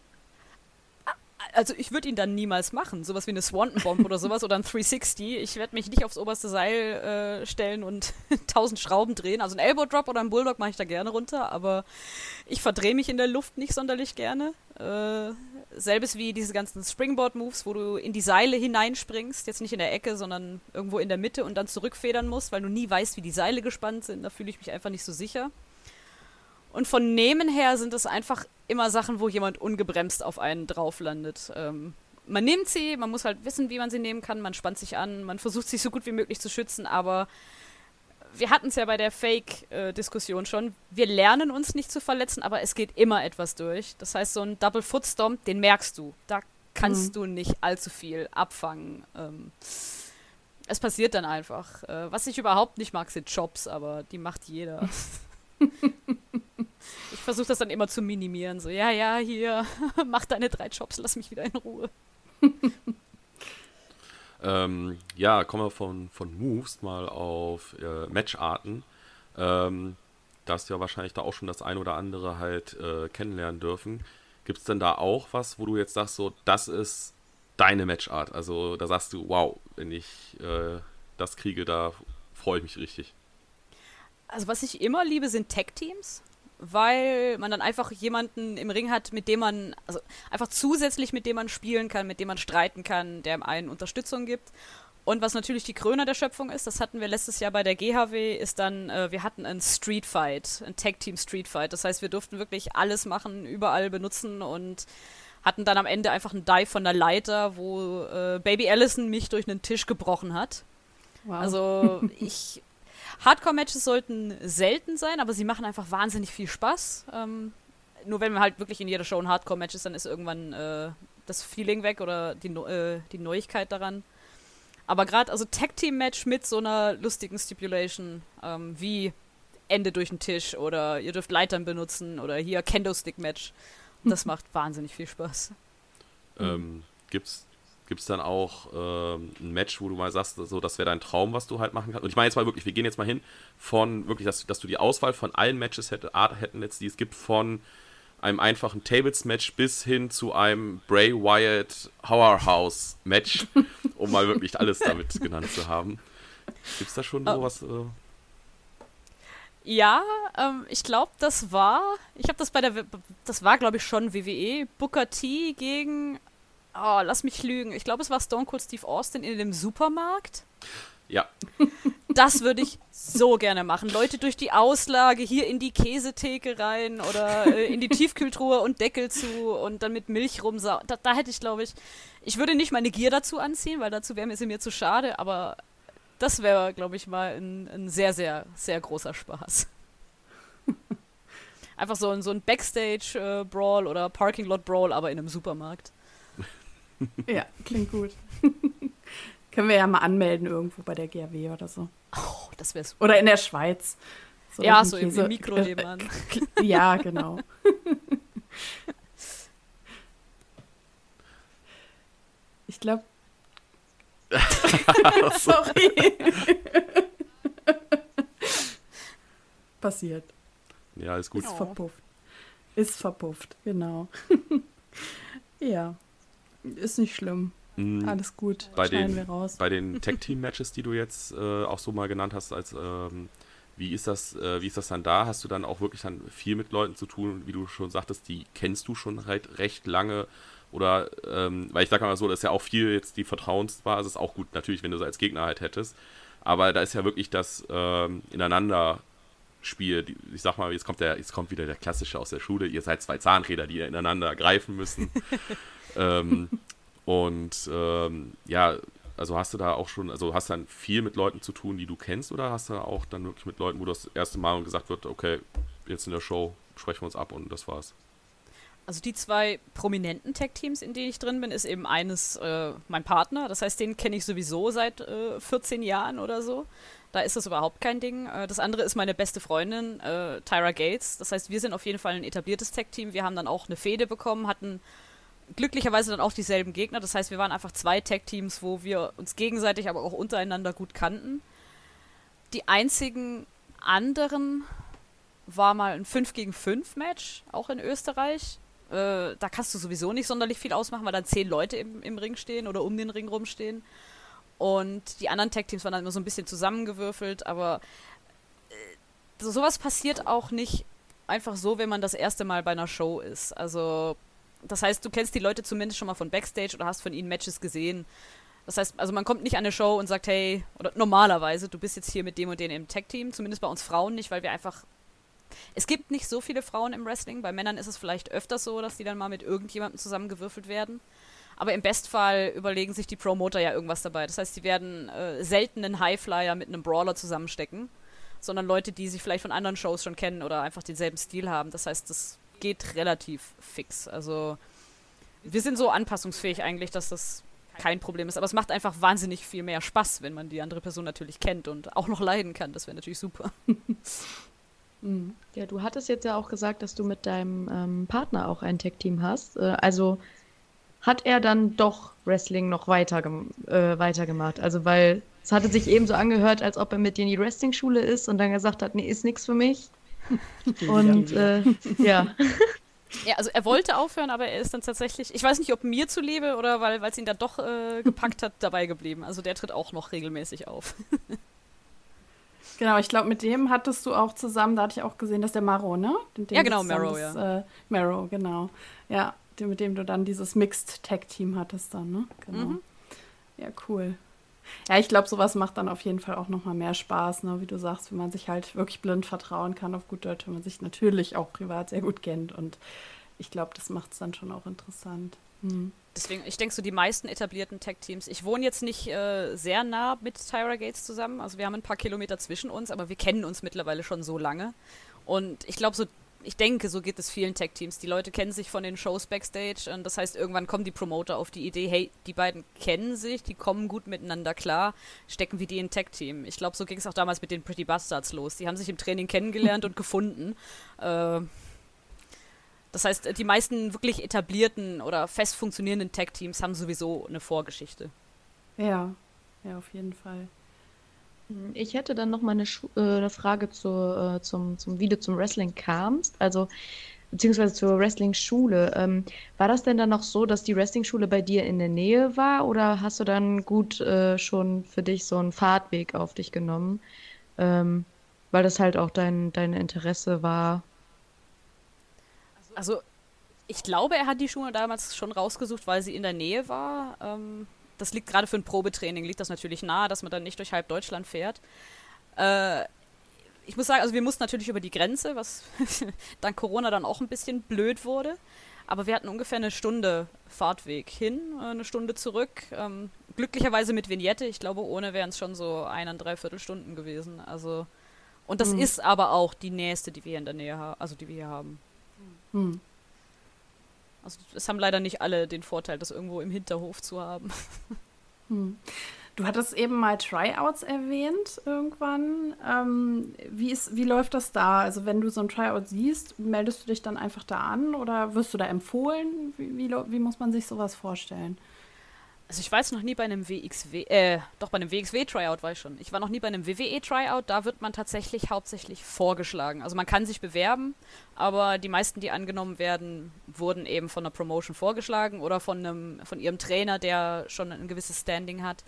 Also ich würde ihn dann niemals machen. Sowas wie eine Swanton Bomb oder sowas oder ein 360. Ich werde mich nicht aufs oberste Seil äh, stellen und tausend Schrauben drehen. Also ein Elbow Drop oder ein Bulldog mache ich da gerne runter, aber ich verdrehe mich in der Luft nicht sonderlich gerne. Äh, selbes wie diese ganzen Springboard Moves, wo du in die Seile hineinspringst, jetzt nicht in der Ecke, sondern irgendwo in der Mitte und dann zurückfedern musst, weil du nie weißt, wie die Seile gespannt sind. Da fühle ich mich einfach nicht so sicher. Und von Nehmen her sind es einfach immer Sachen, wo jemand ungebremst auf einen drauf landet. Ähm, man nimmt sie, man muss halt wissen, wie man sie nehmen kann, man spannt sich an, man versucht sich so gut wie möglich zu schützen, aber wir hatten es ja bei der Fake-Diskussion schon. Wir lernen uns nicht zu verletzen, aber es geht immer etwas durch. Das heißt, so ein Double Foot Stomp, den merkst du. Da kannst mhm. du nicht allzu viel abfangen. Ähm, es passiert dann einfach. Äh, was ich überhaupt nicht mag, sind Jobs, aber die macht jeder. ich versuche das dann immer zu minimieren. So, ja, ja, hier, mach deine drei Jobs, lass mich wieder in Ruhe. ähm, ja, kommen wir von, von Moves mal auf äh, Matcharten. Ähm, da hast du ja wahrscheinlich da auch schon das ein oder andere halt äh, kennenlernen dürfen. Gibt es denn da auch was, wo du jetzt sagst, so, das ist deine Matchart? Also da sagst du, wow, wenn ich äh, das kriege, da freue ich mich richtig. Also was ich immer liebe, sind Tech-Teams weil man dann einfach jemanden im Ring hat, mit dem man, also einfach zusätzlich mit dem man spielen kann, mit dem man streiten kann, der einen Unterstützung gibt. Und was natürlich die Kröner der Schöpfung ist, das hatten wir letztes Jahr bei der GHW, ist dann, äh, wir hatten einen Street Fight, ein Tag Team Street Fight. Das heißt, wir durften wirklich alles machen, überall benutzen und hatten dann am Ende einfach einen Dive von der Leiter, wo äh, Baby Allison mich durch einen Tisch gebrochen hat. Wow. Also ich Hardcore-Matches sollten selten sein, aber sie machen einfach wahnsinnig viel Spaß. Ähm, nur wenn man halt wirklich in jeder Show ein Hardcore-Match ist, dann ist irgendwann äh, das Feeling weg oder die, äh, die Neuigkeit daran. Aber gerade, also Tag-Team-Match mit so einer lustigen Stipulation, ähm, wie Ende durch den Tisch oder ihr dürft Leitern benutzen oder hier Kendo-Stick-Match, das macht wahnsinnig viel Spaß. Ähm, gibt's Gibt es dann auch ähm, ein Match, wo du mal sagst, so, das wäre dein Traum, was du halt machen kannst? Und ich meine jetzt mal wirklich, wir gehen jetzt mal hin von wirklich, dass, dass du die Auswahl von allen Matches hätte, Art hätten jetzt, die es gibt, von einem einfachen Tables-Match bis hin zu einem Bray Wyatt Powerhouse Match, um mal wirklich alles damit genannt zu haben. Gibt es da schon sowas? Äh? Ja, ähm, ich glaube, das war, ich habe das bei der, das war glaube ich schon WWE, Booker T gegen Oh, lass mich lügen. Ich glaube, es war Stone Cold Steve Austin in dem Supermarkt. Ja. Das würde ich so gerne machen. Leute durch die Auslage hier in die Käsetheke rein oder äh, in die Tiefkühltruhe und Deckel zu und dann mit Milch rumsaugen. Da, da, hätte ich, glaube ich, ich würde nicht meine Gier dazu anziehen, weil dazu wäre mir sie mir zu schade, aber das wäre, glaube ich, mal ein, ein, sehr, sehr, sehr großer Spaß. Einfach so, ein, so ein Backstage-Brawl äh, oder Parking-Lot-Brawl, aber in einem Supermarkt. Ja, klingt gut. Können wir ja mal anmelden irgendwo bei der GRW oder so. Oh, das wäre super. Oder in der Schweiz. So ja, so im, im Mikro nebenan. ja, genau. Ich glaube. Sorry. Passiert. Ja, ist gut. Ist verpufft. Ist verpufft, genau. ja. Ist nicht schlimm. Mhm. Alles gut. Bei den, wir raus. Bei den Tag-Team-Matches, die du jetzt äh, auch so mal genannt hast, als ähm, wie ist das, äh, wie ist das dann da? Hast du dann auch wirklich dann viel mit Leuten zu tun, wie du schon sagtest, die kennst du schon halt recht lange? Oder, ähm, weil ich sage mal so, das ist ja auch viel jetzt die Vertrauensbasis, auch gut natürlich, wenn du so als Gegner halt hättest. Aber da ist ja wirklich das ähm, ineinander Spiel, die, ich sag mal, jetzt kommt, der, jetzt kommt wieder der Klassische aus der Schule, ihr seid zwei Zahnräder, die ineinander greifen müssen. ähm, und ähm, ja, also hast du da auch schon, also hast du dann viel mit Leuten zu tun, die du kennst, oder hast du auch dann wirklich mit Leuten, wo das erste Mal gesagt wird, okay, jetzt in der Show sprechen wir uns ab und das war's? Also die zwei prominenten Tech-Teams, in denen ich drin bin, ist eben eines äh, mein Partner. Das heißt, den kenne ich sowieso seit äh, 14 Jahren oder so. Da ist das überhaupt kein Ding. Äh, das andere ist meine beste Freundin, äh, Tyra Gates. Das heißt, wir sind auf jeden Fall ein etabliertes Tech-Team. Wir haben dann auch eine Fehde bekommen, hatten glücklicherweise dann auch dieselben Gegner. Das heißt, wir waren einfach zwei Tech-Teams, wo wir uns gegenseitig, aber auch untereinander gut kannten. Die einzigen anderen war mal ein 5 gegen 5 Match, auch in Österreich. Äh, da kannst du sowieso nicht sonderlich viel ausmachen, weil dann zehn Leute im, im Ring stehen oder um den Ring rumstehen. Und die anderen Tag-Teams waren dann immer so ein bisschen zusammengewürfelt, aber äh, sowas passiert auch nicht einfach so, wenn man das erste Mal bei einer Show ist. Also, das heißt, du kennst die Leute zumindest schon mal von Backstage oder hast von ihnen Matches gesehen. Das heißt, also man kommt nicht an eine Show und sagt, hey, oder normalerweise, du bist jetzt hier mit dem und dem im Tag-Team, zumindest bei uns Frauen nicht, weil wir einfach es gibt nicht so viele Frauen im Wrestling. Bei Männern ist es vielleicht öfters so, dass die dann mal mit irgendjemandem zusammengewürfelt werden. Aber im Bestfall überlegen sich die Promoter ja irgendwas dabei. Das heißt, sie werden äh, selten einen Highflyer mit einem Brawler zusammenstecken, sondern Leute, die sich vielleicht von anderen Shows schon kennen oder einfach denselben Stil haben. Das heißt, das geht relativ fix. Also wir sind so anpassungsfähig eigentlich, dass das kein Problem ist. Aber es macht einfach wahnsinnig viel mehr Spaß, wenn man die andere Person natürlich kennt und auch noch leiden kann. Das wäre natürlich super. Mhm. Ja, du hattest jetzt ja auch gesagt, dass du mit deinem ähm, Partner auch ein Tech-Team hast. Äh, also hat er dann doch Wrestling noch weiter äh, weitergemacht? Also, weil es hatte sich eben so angehört, als ob er mit dir in die Wrestling-Schule ist und dann gesagt hat, nee, ist nichts für mich. und äh, ja. Ja, also er wollte aufhören, aber er ist dann tatsächlich, ich weiß nicht, ob mir zuliebe oder weil es ihn dann doch äh, gepackt hat, dabei geblieben. Also der tritt auch noch regelmäßig auf. Genau, ich glaube, mit dem hattest du auch zusammen, da hatte ich auch gesehen, dass der Maro, ne? ja, genau, Maro, ja. Äh, Maro, genau. Ja, mit dem du dann dieses Mixed Tag Team hattest dann, ne? Genau. Mhm. Ja, cool. Ja, ich glaube, sowas macht dann auf jeden Fall auch nochmal mehr Spaß, ne? wie du sagst, wenn man sich halt wirklich blind vertrauen kann, auf gut Deutsch, wenn man sich natürlich auch privat sehr gut kennt. Und ich glaube, das macht es dann schon auch interessant. Hm. Deswegen, ich denke so, die meisten etablierten Tech-Teams. Ich wohne jetzt nicht äh, sehr nah mit Tyra Gates zusammen. Also wir haben ein paar Kilometer zwischen uns, aber wir kennen uns mittlerweile schon so lange. Und ich glaube, so, ich denke, so geht es vielen Tech-Teams. Die Leute kennen sich von den Shows backstage und das heißt, irgendwann kommen die Promoter auf die Idee, hey, die beiden kennen sich, die kommen gut miteinander klar, stecken wir die in Tech-Team. Ich glaube, so ging es auch damals mit den Pretty Bastards los. Die haben sich im Training kennengelernt und gefunden. Äh, das heißt, die meisten wirklich etablierten oder fest funktionierenden Tag-Teams haben sowieso eine Vorgeschichte. Ja, ja, auf jeden Fall. Ich hätte dann noch mal eine, äh, eine Frage zu, äh, zum, zum, wie du zum Wrestling kamst, also beziehungsweise zur Wrestling-Schule. Ähm, war das denn dann noch so, dass die Wrestling-Schule bei dir in der Nähe war oder hast du dann gut äh, schon für dich so einen Fahrtweg auf dich genommen, ähm, weil das halt auch dein, dein Interesse war? Also, ich glaube, er hat die Schuhe damals schon rausgesucht, weil sie in der Nähe war. Ähm, das liegt gerade für ein Probetraining, liegt das natürlich nahe, dass man dann nicht durch halb Deutschland fährt. Äh, ich muss sagen, also wir mussten natürlich über die Grenze, was dank Corona dann auch ein bisschen blöd wurde. Aber wir hatten ungefähr eine Stunde Fahrtweg hin, äh, eine Stunde zurück. Ähm, glücklicherweise mit Vignette. Ich glaube, ohne wären es schon so eineinhalb Stunden gewesen. Also und das mhm. ist aber auch die nächste, die wir in der Nähe haben, also die wir hier haben. Hm. Also es haben leider nicht alle den Vorteil, das irgendwo im Hinterhof zu haben. Hm. Du hattest eben mal Tryouts erwähnt irgendwann. Ähm, wie, ist, wie läuft das da? Also wenn du so ein Tryout siehst, meldest du dich dann einfach da an oder wirst du da empfohlen? Wie, wie, wie muss man sich sowas vorstellen? Also ich war jetzt noch nie bei einem WXW, äh, doch bei einem WXW-Tryout war ich schon. Ich war noch nie bei einem WWE-Tryout, da wird man tatsächlich hauptsächlich vorgeschlagen. Also man kann sich bewerben, aber die meisten, die angenommen werden, wurden eben von einer Promotion vorgeschlagen oder von einem, von ihrem Trainer, der schon ein gewisses Standing hat.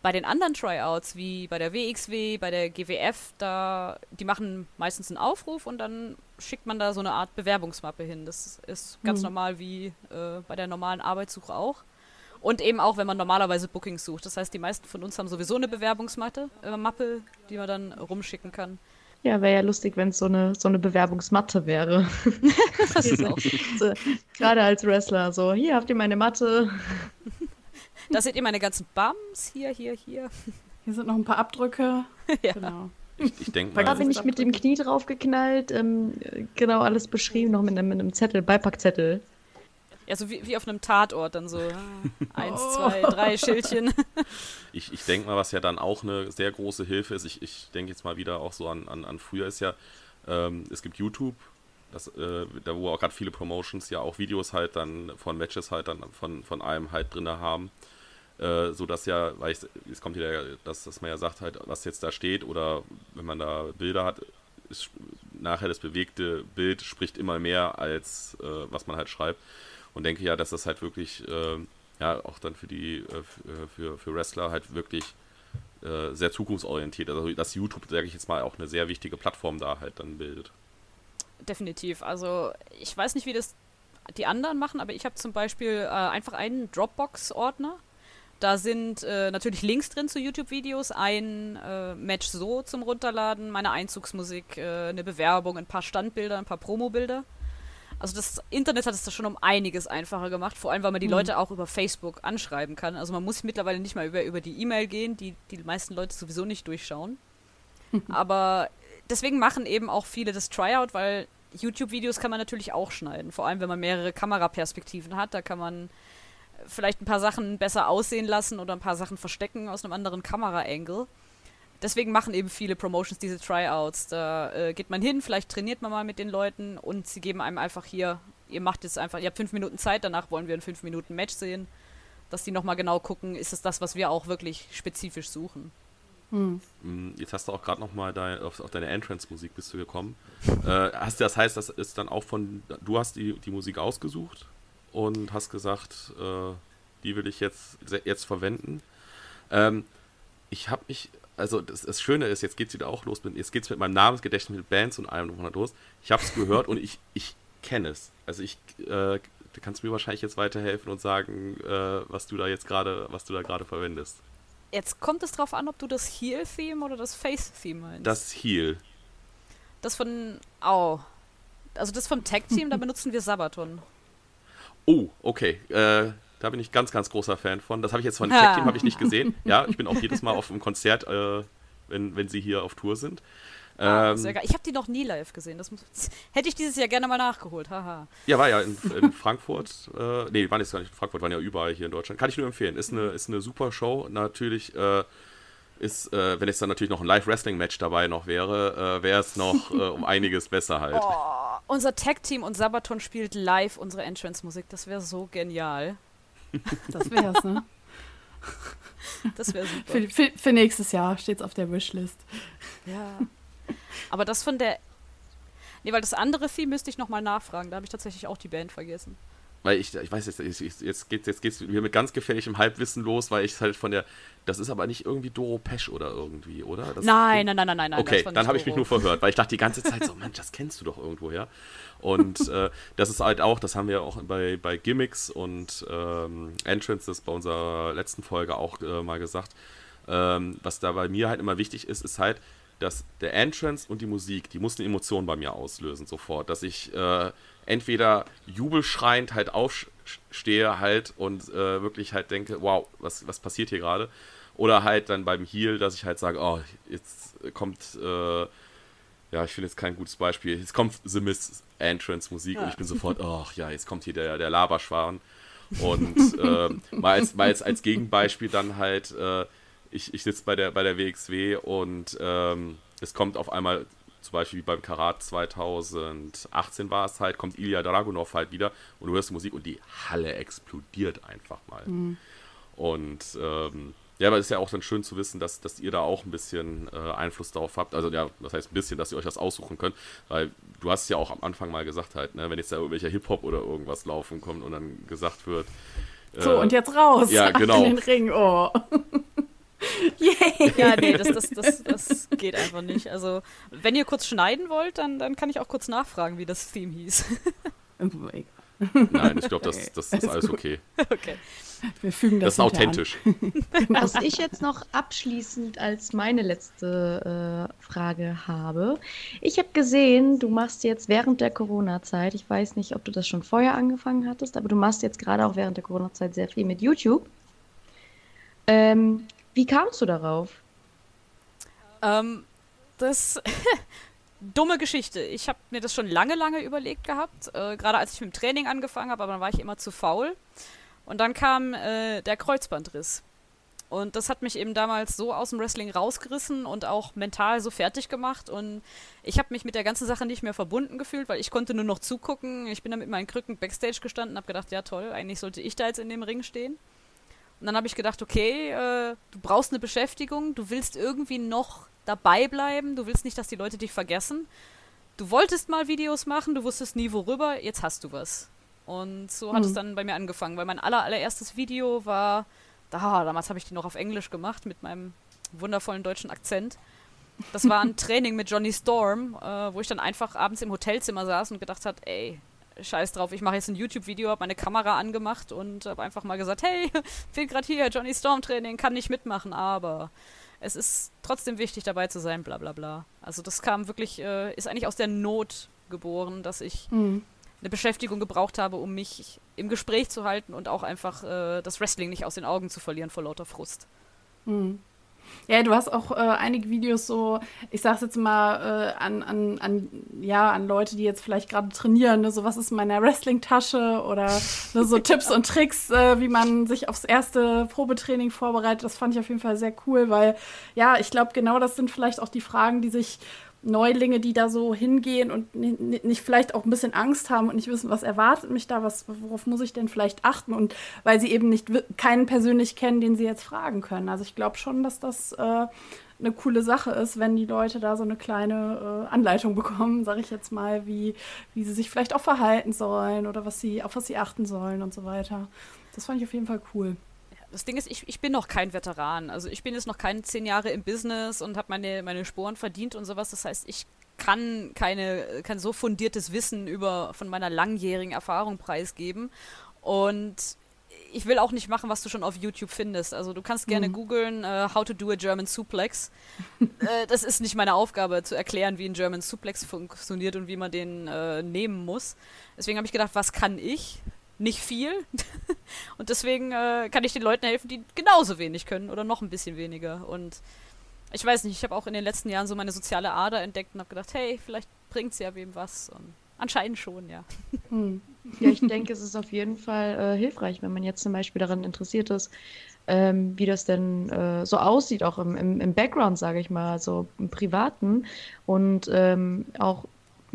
Bei den anderen Tryouts, wie bei der WXW, bei der GWF, da, die machen meistens einen Aufruf und dann schickt man da so eine Art Bewerbungsmappe hin. Das ist ganz mhm. normal wie äh, bei der normalen Arbeitssuche auch. Und eben auch, wenn man normalerweise Bookings sucht. Das heißt, die meisten von uns haben sowieso eine Bewerbungsmappe, äh, Mappe, die man dann rumschicken kann. Ja, wäre ja lustig, wenn es so eine, so eine Bewerbungsmatte wäre. Das ist auch. so, Gerade als Wrestler, so, hier habt ihr meine Matte. Da seht ihr meine ganzen Bums. Hier, hier, hier. Hier sind noch ein paar Abdrücke. Ja. Genau. Ich, ich denke Da Da mal, bin ich mit dem Knie draufgeknallt, ähm, genau alles beschrieben, noch mit einem, mit einem Zettel, Beipackzettel. Ja, so wie, wie auf einem Tatort, dann so ah, eins, zwei, drei Schildchen. ich, ich denke mal, was ja dann auch eine sehr große Hilfe ist, ich, ich denke jetzt mal wieder auch so an, an, an früher ist ja, ähm, es gibt YouTube, das, äh, da wo auch gerade viele Promotions ja auch Videos halt dann von Matches halt dann von, von einem halt drin haben. Äh, so dass ja, weil ich, es kommt wieder, dass, dass man ja sagt halt, was jetzt da steht oder wenn man da Bilder hat, ist, nachher das bewegte Bild spricht immer mehr als äh, was man halt schreibt und denke ja, dass das halt wirklich äh, ja auch dann für die äh, für, für, für Wrestler halt wirklich äh, sehr zukunftsorientiert, also dass YouTube, sage ich jetzt mal, auch eine sehr wichtige Plattform da halt dann bildet. Definitiv. Also ich weiß nicht, wie das die anderen machen, aber ich habe zum Beispiel äh, einfach einen Dropbox-Ordner. Da sind äh, natürlich Links drin zu YouTube-Videos, ein äh, Match so zum Runterladen, meine Einzugsmusik, äh, eine Bewerbung, ein paar Standbilder, ein paar Promobilder. Also das Internet hat es da schon um einiges einfacher gemacht, vor allem weil man die Mhm. Leute auch über Facebook anschreiben kann. Also man muss mittlerweile nicht mal über, über die E-Mail gehen, die die meisten Leute sowieso nicht durchschauen. Aber deswegen machen eben auch viele das Tryout, weil YouTube-Videos kann man natürlich auch schneiden. Vor allem, wenn man mehrere Kameraperspektiven hat, da kann man vielleicht ein paar Sachen besser aussehen lassen oder ein paar Sachen verstecken aus einem anderen Kamera-Angle. Deswegen machen eben viele Promotions diese Tryouts. Da äh, geht man hin, vielleicht trainiert man mal mit den Leuten und sie geben einem einfach hier, ihr macht jetzt einfach, ihr habt fünf Minuten Zeit, danach wollen wir ein fünf Minuten Match sehen, dass die nochmal genau gucken, ist es das, was wir auch wirklich spezifisch suchen. Hm. Mm, Jetzt hast du auch gerade nochmal dein, auf, auf deine Entrance-Musik bist du gekommen. Äh, hast, das heißt, das ist dann auch von, du hast die, die Musik ausgesucht und hast gesagt, äh, die will ich jetzt, jetzt verwenden. Ähm, ich habe mich, also das, das Schöne ist, jetzt geht es wieder auch los, mit, jetzt geht es mit meinem Namensgedächtnis mit Bands und allem noch los. Ich habe es gehört und ich, ich kenne es. Also ich, äh, du kannst mir wahrscheinlich jetzt weiterhelfen und sagen, äh, was du da jetzt gerade, was du da gerade verwendest. Jetzt kommt es drauf an, ob du das Heal-Theme oder das Face-Theme meinst. Das Heal. Das von. Au. Also das vom Tag-Team, da benutzen wir Sabaton. Oh, okay. Äh, da bin ich ganz, ganz großer Fan von. Das habe ich jetzt von. Tech Team habe ich nicht gesehen. Ja, ich bin auch jedes Mal auf einem Konzert, äh, wenn, wenn sie hier auf Tour sind. Ah, Ähm, sehr geil. Ich habe die noch nie live gesehen. Das muss, hätte ich dieses Jahr gerne mal nachgeholt. Haha. ja, war ja in, in Frankfurt. Äh, nee, waren jetzt gar nicht in Frankfurt, waren ja überall hier in Deutschland. Kann ich nur empfehlen. Ist eine, ist eine super Show. Natürlich äh, ist, äh, wenn jetzt dann natürlich noch ein Live-Wrestling-Match dabei noch wäre, äh, wäre es noch äh, um einiges besser halt. Oh, unser Tag-Team und Sabaton spielt live unsere Entrance-Musik. Das wäre so genial. Das wär's, ne? Das wäre super. Für, für, für nächstes Jahr steht's auf der Wishlist. Ja. Aber das von der. Nee, weil das andere Theme müsste ich nochmal nachfragen. Da habe ich tatsächlich auch die Band vergessen. Weil ich, ich weiß jetzt, ich- jetzt geht jetzt geht's mir mit ganz gefährlichem Halbwissen los, weil ich halt von der, das ist aber nicht irgendwie Doro Pesch oder irgendwie, oder? Das Nein, nein, nein, nein, nein. Okay, dann habe ich mich nur verhört, weil ich dachte die ganze Zeit so, Mensch, das kennst du doch irgendwoher. Und äh, das ist halt auch, das haben wir auch bei, bei Gimmicks und ähm, Entrances bei unserer letzten Folge auch äh, mal gesagt. Ähm, was da bei mir halt immer wichtig ist, ist halt, dass der Entrance und die Musik, die muss eine Emotion bei mir auslösen sofort. Dass ich äh, entweder jubelschreiend halt aufstehe halt und äh, wirklich halt denke, wow, was, was passiert hier gerade? Oder halt dann beim Heal, dass ich halt sage, oh, jetzt kommt, äh, ja, ich finde jetzt kein gutes Beispiel, jetzt kommt The Miss Entrance Musik und ich bin sofort, ach ja, jetzt kommt hier der, der Laberschwan. Und äh, mal, als, mal als, als Gegenbeispiel dann halt, äh, ich, ich sitze bei der, bei der WXW und ähm, es kommt auf einmal, zum Beispiel wie beim Karat 2018 war es halt, kommt Ilya Dragunov halt wieder und du hörst Musik und die Halle explodiert einfach mal. Und ähm, ja, aber es ist ja auch dann schön zu wissen, dass, dass ihr da auch ein bisschen äh, Einfluss darauf habt. Also ja, das heißt ein bisschen, dass ihr euch das aussuchen könnt. Weil du hast ja auch am Anfang mal gesagt halt, ne, wenn jetzt da irgendwelcher Hip-Hop oder irgendwas laufen kommt und dann gesagt wird. So, äh, und jetzt raus. ja, genau. In den Ring, oh. Yay. Ja, nee, das, das, das, das geht einfach nicht. Also, wenn ihr kurz schneiden wollt, dann, dann kann ich auch kurz nachfragen, wie das Theme hieß. Nein, ich glaube, das, das ist alles okay. Okay. Wir fügen das Das ist authentisch. Was ich jetzt noch abschließend als meine letzte äh, Frage habe. Ich habe gesehen, du machst jetzt während der Corona-Zeit, ich weiß nicht, ob du das schon vorher angefangen hattest, aber du machst jetzt gerade auch während der Corona-Zeit sehr viel mit YouTube. Ähm, wie kamst du darauf? Ähm, das dumme Geschichte. Ich habe mir das schon lange, lange überlegt gehabt, äh, gerade als ich mit dem Training angefangen habe, aber dann war ich immer zu faul. Und dann kam äh, der Kreuzbandriss. Und das hat mich eben damals so aus dem Wrestling rausgerissen und auch mental so fertig gemacht. Und ich habe mich mit der ganzen Sache nicht mehr verbunden gefühlt, weil ich konnte nur noch zugucken. Ich bin dann mit meinen Krücken backstage gestanden und habe gedacht, ja toll, eigentlich sollte ich da jetzt in dem Ring stehen. Und dann habe ich gedacht, okay, äh, du brauchst eine Beschäftigung, du willst irgendwie noch dabei bleiben, du willst nicht, dass die Leute dich vergessen. Du wolltest mal Videos machen, du wusstest nie worüber, jetzt hast du was. Und so hat Mhm. es dann bei mir angefangen, weil mein aller, allererstes Video war, da, damals habe ich die noch auf Englisch gemacht mit meinem wundervollen deutschen Akzent. Das war ein Training mit Johnny Storm, äh, wo ich dann einfach abends im Hotelzimmer saß und gedacht hat, ey, scheiß drauf, ich mache jetzt ein YouTube-Video, habe meine Kamera angemacht und habe einfach mal gesagt, hey, bin gerade hier, Johnny Storm Training, kann nicht mitmachen, aber es ist trotzdem wichtig dabei zu sein, bla bla bla. Also das kam wirklich, äh, ist eigentlich aus der Not geboren, dass ich Mhm. eine Beschäftigung gebraucht habe, um mich im Gespräch zu halten und auch einfach äh, das Wrestling nicht aus den Augen zu verlieren vor lauter Frust. Mhm. Ja, du hast auch äh, einige Videos so, ich sag's jetzt mal, äh, an, an, an, ja, an Leute, die jetzt vielleicht gerade trainieren, ne, so was ist in meiner Wrestling-Tasche oder ne, so Tipps und Tricks, äh, wie man sich aufs erste Probetraining vorbereitet. Das fand ich auf jeden Fall sehr cool, weil ja, ich glaube, genau das sind vielleicht auch die Fragen, die sich Neulinge, die da so hingehen und ni- ni- nicht vielleicht auch ein bisschen Angst haben und nicht wissen, was erwartet mich da, was, worauf muss ich denn vielleicht achten und weil sie eben nicht keinen persönlich kennen, den sie jetzt fragen können. Also ich glaube schon, dass das äh, eine coole Sache ist, wenn die Leute da so eine kleine äh, Anleitung bekommen, sage ich jetzt mal, wie, wie sie sich vielleicht auch verhalten sollen oder was sie, auf was sie achten sollen und so weiter. Das fand ich auf jeden Fall cool. Das Ding ist, ich, ich bin noch kein Veteran. Also ich bin jetzt noch keine zehn Jahre im Business und habe meine, meine Sporen verdient und sowas. Das heißt, ich kann keine, kein so fundiertes Wissen über von meiner langjährigen Erfahrung preisgeben. Und ich will auch nicht machen, was du schon auf YouTube findest. Also du kannst gerne Mhm. googeln, äh, how to do a German Suplex. äh, das ist nicht meine Aufgabe, zu erklären, wie ein German Suplex funktioniert und wie man den äh, nehmen muss. Deswegen habe ich gedacht, was kann ich? Nicht viel. und deswegen äh, kann ich den Leuten helfen, die genauso wenig können oder noch ein bisschen weniger. Und ich weiß nicht, ich habe auch in den letzten Jahren so meine soziale Ader entdeckt und habe gedacht, hey, vielleicht bringt es ja wem was. Und anscheinend schon, ja. Hm. Ja, ich denke, es ist auf jeden Fall äh, hilfreich, wenn man jetzt zum Beispiel daran interessiert ist, ähm, wie das denn äh, so aussieht, auch im, im, im Background, sage ich mal, so im Privaten. Und ähm, auch,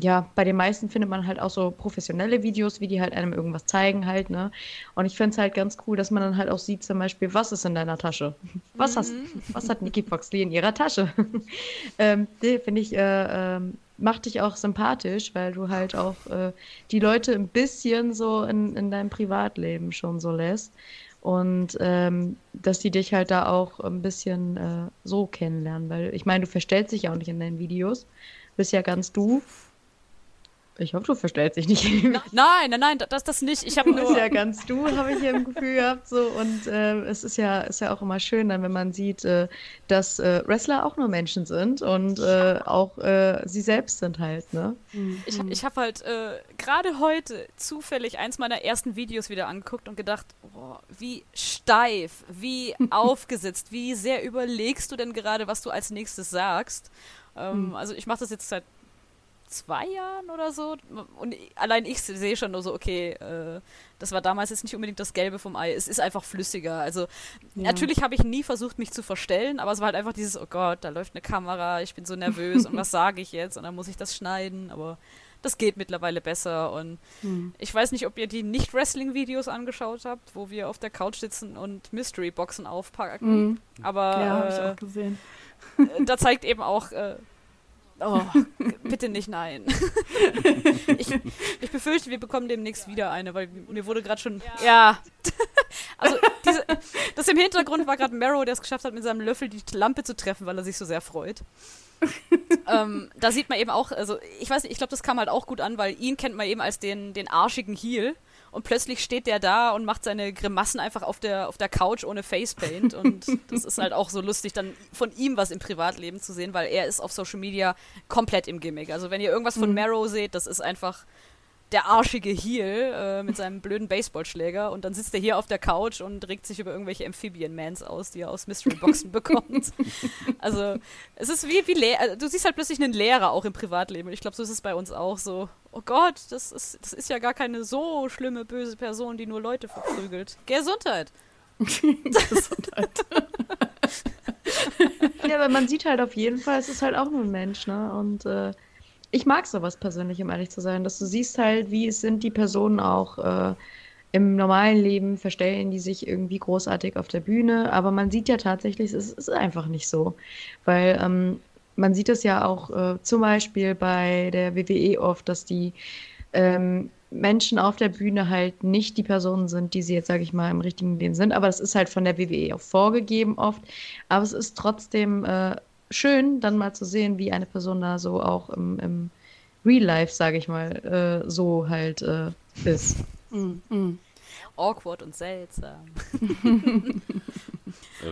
ja, bei den meisten findet man halt auch so professionelle Videos, wie die halt einem irgendwas zeigen halt, ne? Und ich finde es halt ganz cool, dass man dann halt auch sieht, zum Beispiel, was ist in deiner Tasche? Was, hast, was hat Nikki Foxley in ihrer Tasche? ähm, finde ich, äh, ähm, macht dich auch sympathisch, weil du halt auch äh, die Leute ein bisschen so in, in deinem Privatleben schon so lässt. Und ähm, dass die dich halt da auch ein bisschen äh, so kennenlernen, weil ich meine, du verstellst dich ja auch nicht in deinen Videos, bist ja ganz du. Ich hoffe, du verstellst dich nicht. Nein, nein, nein, das, das nicht. Ich habe Du bist nur. ja ganz du, habe ich hier im Gefühl gehabt. So. Und äh, es ist ja, ist ja auch immer schön, dann, wenn man sieht, äh, dass äh, Wrestler auch nur Menschen sind und äh, auch äh, sie selbst sind halt, ne? Ich, ich habe halt äh, gerade heute zufällig eins meiner ersten Videos wieder angeguckt und gedacht, boah, wie steif, wie aufgesetzt, wie sehr überlegst du denn gerade, was du als nächstes sagst. Ähm, Also ich mache das jetzt seit zwei Jahren oder so und allein ich sehe schon nur so, okay, äh, das war damals jetzt nicht unbedingt das Gelbe vom Ei, es ist einfach flüssiger. Also Ja. natürlich habe ich nie versucht, mich zu verstellen, aber es war halt einfach dieses, oh Gott, da läuft eine Kamera, ich bin so nervös und was sage ich jetzt und dann muss ich das schneiden, aber das geht mittlerweile besser und Hm. ich weiß nicht, ob ihr die Nicht-Wrestling-Videos angeschaut habt, wo wir auf der Couch sitzen und Mystery-Boxen aufpacken, Hm. aber Ja, habe ich äh, auch gesehen. äh, da zeigt eben auch, äh, oh, bitte nicht nein. ich, ich befürchte, wir bekommen demnächst wieder eine, weil mir wurde gerade schon, ja. also diese, das im Hintergrund war gerade Marrow, der es geschafft hat, mit seinem Löffel die Lampe zu treffen, weil er sich so sehr freut. ähm, da sieht man eben auch, also ich weiß nicht, ich glaube, das kam halt auch gut an, weil ihn kennt man eben als den, den arschigen Heel. Und plötzlich steht der da und macht seine Grimassen einfach auf der, auf der Couch ohne Facepaint. Und das ist halt auch so lustig, dann von ihm was im Privatleben zu sehen, weil er ist auf Social Media komplett im Gimmick. Also wenn ihr irgendwas von mhm. Marrow seht, das ist einfach der arschige Heel äh, mit seinem blöden Baseballschläger und dann sitzt er hier auf der Couch und regt sich über irgendwelche Amphibian-Mans aus, die er aus Mystery-Boxen bekommt. Also, es ist wie, wie Lehr also, du siehst halt plötzlich einen Lehrer auch im Privatleben und ich glaube, so ist es bei uns auch so. Oh Gott, das ist, das ist ja gar keine so schlimme, böse Person, die nur Leute verprügelt. Gesundheit! Gesundheit. ja, aber man sieht halt auf jeden Fall, es ist halt auch nur ein Mensch, ne? Und äh, ich mag sowas persönlich, um ehrlich zu sein, dass du siehst halt, wie es sind die Personen auch äh, im normalen Leben, verstellen die sich irgendwie großartig auf der Bühne, aber man sieht ja tatsächlich, es ist einfach nicht so, weil ähm, man sieht es ja auch äh, zum Beispiel bei der WWE oft, dass die ähm, Menschen auf der Bühne halt nicht die Personen sind, die sie jetzt, sage ich mal, im richtigen Leben sind. Aber das ist halt von der WWE auch vorgegeben oft. Aber es ist trotzdem äh, schön, dann mal zu sehen, wie eine Person da so auch im, im Real Life, sage ich mal, äh, so halt äh, ist. Mm, mm. Awkward und seltsam.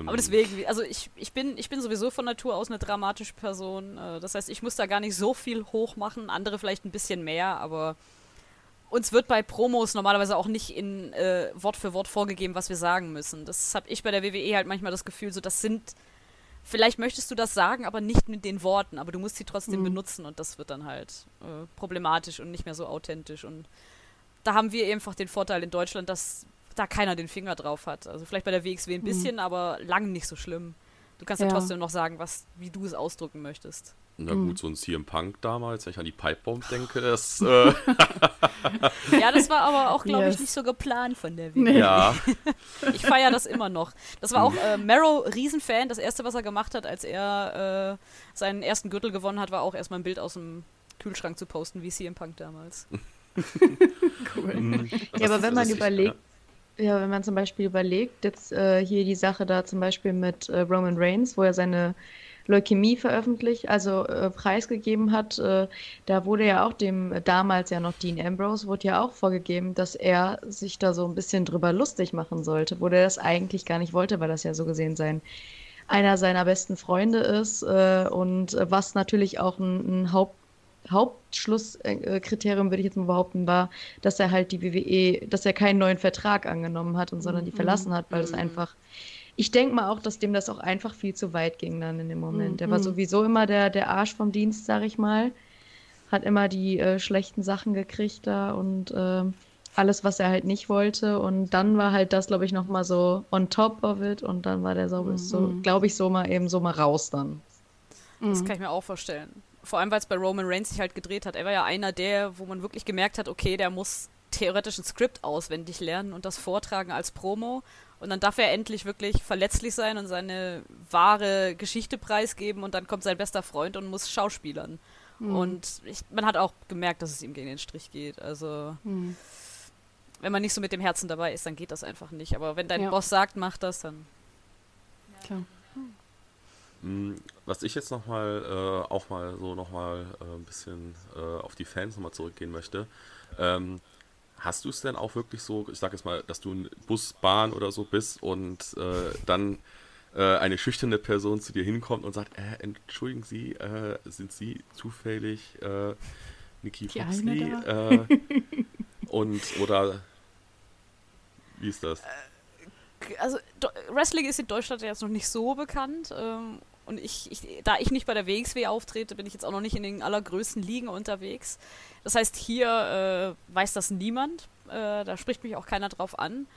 Aber deswegen, also ich, ich, bin, ich bin sowieso von Natur aus eine dramatische Person. Äh, das heißt, ich muss da gar nicht so viel hoch machen, andere vielleicht ein bisschen mehr, aber uns wird bei Promos normalerweise auch nicht in äh, Wort für Wort vorgegeben, was wir sagen müssen. Das habe ich bei der WWE halt manchmal das Gefühl, so das sind vielleicht möchtest du das sagen, aber nicht mit den Worten, aber du musst sie trotzdem mhm. benutzen und das wird dann halt äh, problematisch und nicht mehr so authentisch. Und da haben wir einfach den Vorteil in Deutschland, dass da keiner den Finger drauf hat. Also vielleicht bei der WXW ein mhm. bisschen, mhm. aber lang nicht so schlimm. Du kannst ja. ja trotzdem noch sagen, was, wie du es ausdrücken möchtest. Na gut, mhm. so ein CM Punk damals, wenn ich an die Pipebomb denke, das. Äh ja, das war aber auch, glaube yes. ich, nicht so geplant von der WWE. Ja. ich feiere das immer noch. Das war auch äh, Marrow Riesenfan. Das erste, was er gemacht hat, als er äh, seinen ersten Gürtel gewonnen hat, war auch erstmal ein Bild aus dem Kühlschrank zu posten, wie CM Punk damals. cool. Mhm. Ja, aber wenn man überlegt, ja. ja. wenn man zum Beispiel überlegt, jetzt äh, hier die Sache da zum Beispiel mit äh, Roman Reigns, wo er seine Leukämie veröffentlicht, also äh, preisgegeben hat. Äh, da wurde ja auch dem äh, damals ja noch Dean Ambrose, wurde ja auch vorgegeben, dass er sich da so ein bisschen drüber lustig machen sollte, wo der das eigentlich gar nicht wollte, weil das ja so gesehen sein einer seiner besten Freunde ist äh, und äh, was natürlich auch ein, ein Haupt Hauptschlusskriterium, würde ich jetzt mal behaupten, war, dass er halt die WWE, dass er keinen neuen Vertrag angenommen hat und sondern die mhm. verlassen hat, weil es mhm. einfach ich denke mal auch, dass dem das auch einfach viel zu weit ging dann in dem Moment. Mhm. Der war sowieso immer der, der Arsch vom Dienst, sag ich mal. Hat immer die äh, schlechten Sachen gekriegt da und äh, alles, was er halt nicht wollte. Und dann war halt das, glaube ich, nochmal so on top of it. Und dann war der so, mhm. so glaube ich, so mal eben so mal raus dann. Das mhm. kann ich mir auch vorstellen. Vor allem, weil es bei Roman Reigns sich halt gedreht hat. Er war ja einer der, wo man wirklich gemerkt hat, okay, der muss theoretisch ein Skript auswendig lernen und das vortragen als Promo. Und dann darf er endlich wirklich verletzlich sein und seine wahre Geschichte preisgeben und dann kommt sein bester Freund und muss schauspielern. Mhm. Und ich, man hat auch gemerkt, dass es ihm gegen den Strich geht. Also mhm. wenn man nicht so mit dem Herzen dabei ist, dann geht das einfach nicht. Aber wenn dein ja. Boss sagt, mach das, dann. Klar. Hm. Was ich jetzt nochmal, äh, auch mal so nochmal äh, ein bisschen äh, auf die Fans nochmal zurückgehen möchte. Ähm, Hast du es denn auch wirklich so, ich sag jetzt mal, dass du ein Bus, Bahn oder so bist und äh, dann äh, eine schüchterne Person zu dir hinkommt und sagt, äh, entschuldigen Sie, äh, sind Sie zufällig äh, Nikki Foxley? Äh, und oder wie ist das? Also Wrestling ist in Deutschland jetzt noch nicht so bekannt. Ähm, und ich, ich, da ich nicht bei der WXW auftrete, bin ich jetzt auch noch nicht in den allergrößten Ligen unterwegs. Das heißt, hier äh, weiß das niemand. Äh, da spricht mich auch keiner drauf an.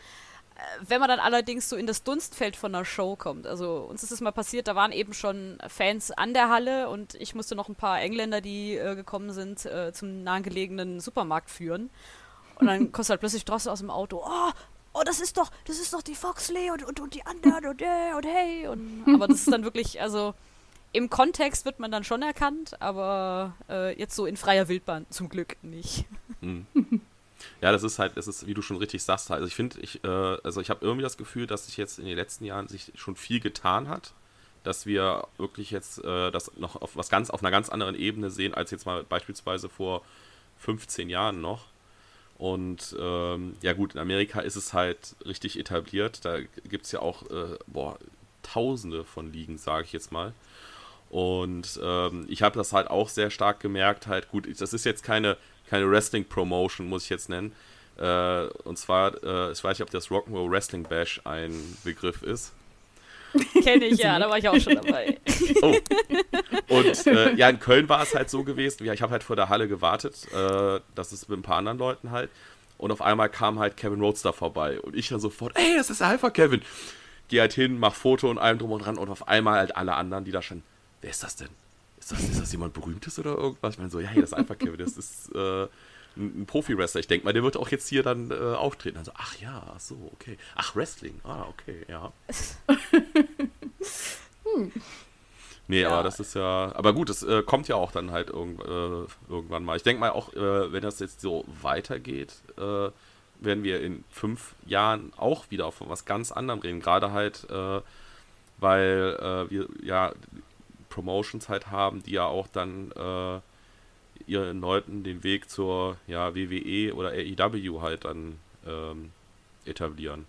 Äh, wenn man dann allerdings so in das Dunstfeld von einer Show kommt, also uns ist es mal passiert, da waren eben schon Fans an der Halle und ich musste noch ein paar Engländer, die äh, gekommen sind, äh, zum nahegelegenen Supermarkt führen. Und dann kommst du halt plötzlich draußen aus dem Auto, oh, oh, das ist doch, das ist doch die Foxley und, und, und die anderen und, äh, und hey. Und, aber das ist dann wirklich, also im Kontext wird man dann schon erkannt, aber äh, jetzt so in freier Wildbahn zum Glück nicht. Hm. Ja, das ist halt, das ist, wie du schon richtig sagst, also ich finde, ich, äh, also ich habe irgendwie das Gefühl, dass sich jetzt in den letzten Jahren sich schon viel getan hat, dass wir wirklich jetzt äh, das noch auf was ganz, auf einer ganz anderen Ebene sehen, als jetzt mal beispielsweise vor 15 Jahren noch. Und ähm, ja gut, in Amerika ist es halt richtig etabliert. Da gibt es ja auch äh, boah, tausende von Ligen, sage ich jetzt mal. Und ähm, ich habe das halt auch sehr stark gemerkt, halt gut, das ist jetzt keine, keine Wrestling-Promotion, muss ich jetzt nennen. Äh, und zwar, äh, ich weiß nicht, ob das Rock'n'Roll Wrestling Bash ein Begriff ist. Kenne ich, ja, da war ich auch schon dabei. Oh. Und äh, ja, in Köln war es halt so gewesen, ja, ich habe halt vor der Halle gewartet, äh, das ist mit ein paar anderen Leuten halt. Und auf einmal kam halt Kevin Roadster vorbei. Und ich dann sofort, ey, das ist Alpha Kevin. Geh halt hin, mach Foto und allem drum und dran. Und auf einmal halt alle anderen, die da schon, wer ist das denn? Ist das, ist das jemand Berühmtes oder irgendwas? Ich meine so, ja, hey, das ist Alpha Kevin, das ist äh, ein, ein Profi-Wrestler. Ich denke mal, der wird auch jetzt hier dann äh, auftreten. Dann so, ach ja, ach so, okay. Ach, Wrestling, ah, okay, ja. hm. Nee, ja. aber das ist ja. Aber gut, es äh, kommt ja auch dann halt irgend, äh, irgendwann mal. Ich denke mal auch, äh, wenn das jetzt so weitergeht, äh, werden wir in fünf Jahren auch wieder von was ganz anderem reden. Gerade halt, äh, weil äh, wir ja Promotions halt haben, die ja auch dann ihren Leuten den Weg zur ja, WWE oder AEW halt dann ähm, etablieren.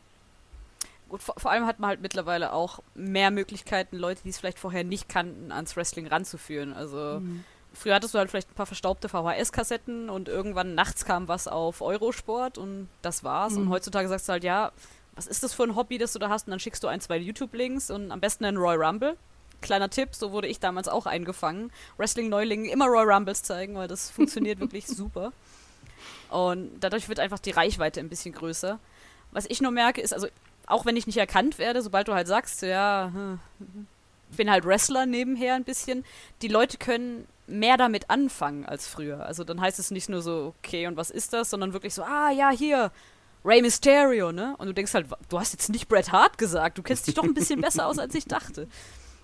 Gut, vor, vor, allem hat man halt mittlerweile auch mehr Möglichkeiten, Leute, die es vielleicht vorher nicht kannten, ans Wrestling ranzuführen. Also mhm. früher hattest du halt vielleicht ein paar verstaubte VHS-Kassetten und irgendwann nachts kam was auf Eurosport und das war's. Mhm. Und heutzutage sagst du halt, ja, was ist das für ein Hobby, das du da hast? Und dann schickst du ein, zwei YouTube-Links und am besten einen Roy Rumble. Kleiner Tipp, so wurde ich damals auch eingefangen. Wrestling-Neulingen immer Roy Rumbles zeigen, weil das funktioniert wirklich super. Und dadurch wird einfach die Reichweite ein bisschen größer. Was ich nur merke, ist, also auch wenn ich nicht erkannt werde, sobald du halt sagst, ja, hm, ich bin halt Wrestler nebenher ein bisschen, die Leute können mehr damit anfangen als früher. Also dann heißt es nicht nur so, okay, und was ist das, sondern wirklich so, ah ja, hier, Rey Mysterio, ne? Und du denkst halt, du hast jetzt nicht Bret Hart gesagt, du kennst dich doch ein bisschen besser aus, als ich dachte.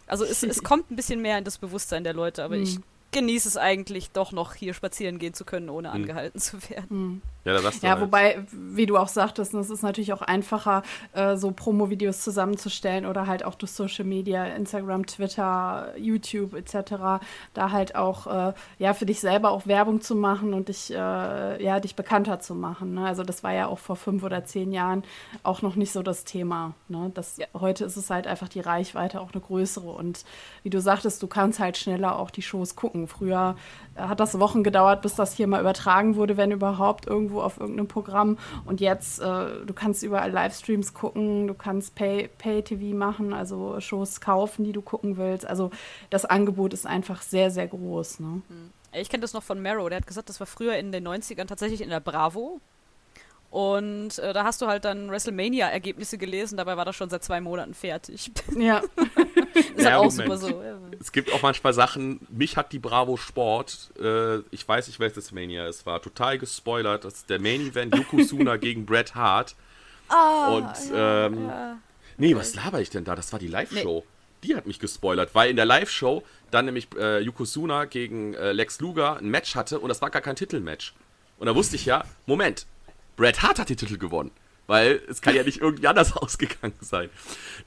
Also es, es kommt ein bisschen mehr in das Bewusstsein der Leute, aber mhm. ich genieße es eigentlich doch noch hier spazieren gehen zu können, ohne mhm. angehalten zu werden. Mhm. Ja, da ja halt. wobei, wie du auch sagtest, es ist natürlich auch einfacher, äh, so Promo-Videos zusammenzustellen oder halt auch durch Social Media, Instagram, Twitter, YouTube etc., da halt auch äh, ja für dich selber auch Werbung zu machen und dich äh, ja dich bekannter zu machen. Ne? Also das war ja auch vor fünf oder zehn Jahren auch noch nicht so das Thema. Ne? Das, ja. Heute ist es halt einfach die Reichweite auch eine größere und wie du sagtest, du kannst halt schneller auch die Shows gucken. Früher hat das Wochen gedauert, bis das hier mal übertragen wurde, wenn überhaupt irgendwo auf irgendeinem Programm. Und jetzt, äh, du kannst überall Livestreams gucken, du kannst Pay-TV Pay machen, also Shows kaufen, die du gucken willst. Also das Angebot ist einfach sehr, sehr groß. Ne? Hm. Ich kenne das noch von Mero, der hat gesagt, das war früher in den 90ern tatsächlich in der Bravo. Und äh, da hast du halt dann WrestleMania-Ergebnisse gelesen, dabei war das schon seit zwei Monaten fertig. Ja. ist ja, auch super so. Ja. Es gibt auch manchmal Sachen, mich hat die Bravo Sport, äh, ich weiß nicht, welches Mania es war, total gespoilert. Das ist der Main Event Yokozuna gegen Bret Hart. Ah, und, ähm, ja. nee, was laber ich denn da? Das war die Live-Show. Nee. Die hat mich gespoilert, weil in der Live-Show dann nämlich äh, Yokozuna gegen äh, Lex Luger ein Match hatte und das war gar kein Titelmatch. Und da wusste ich ja, Moment, Bret Hart hat den Titel gewonnen. Weil es kann ja nicht irgendwie anders ausgegangen sein.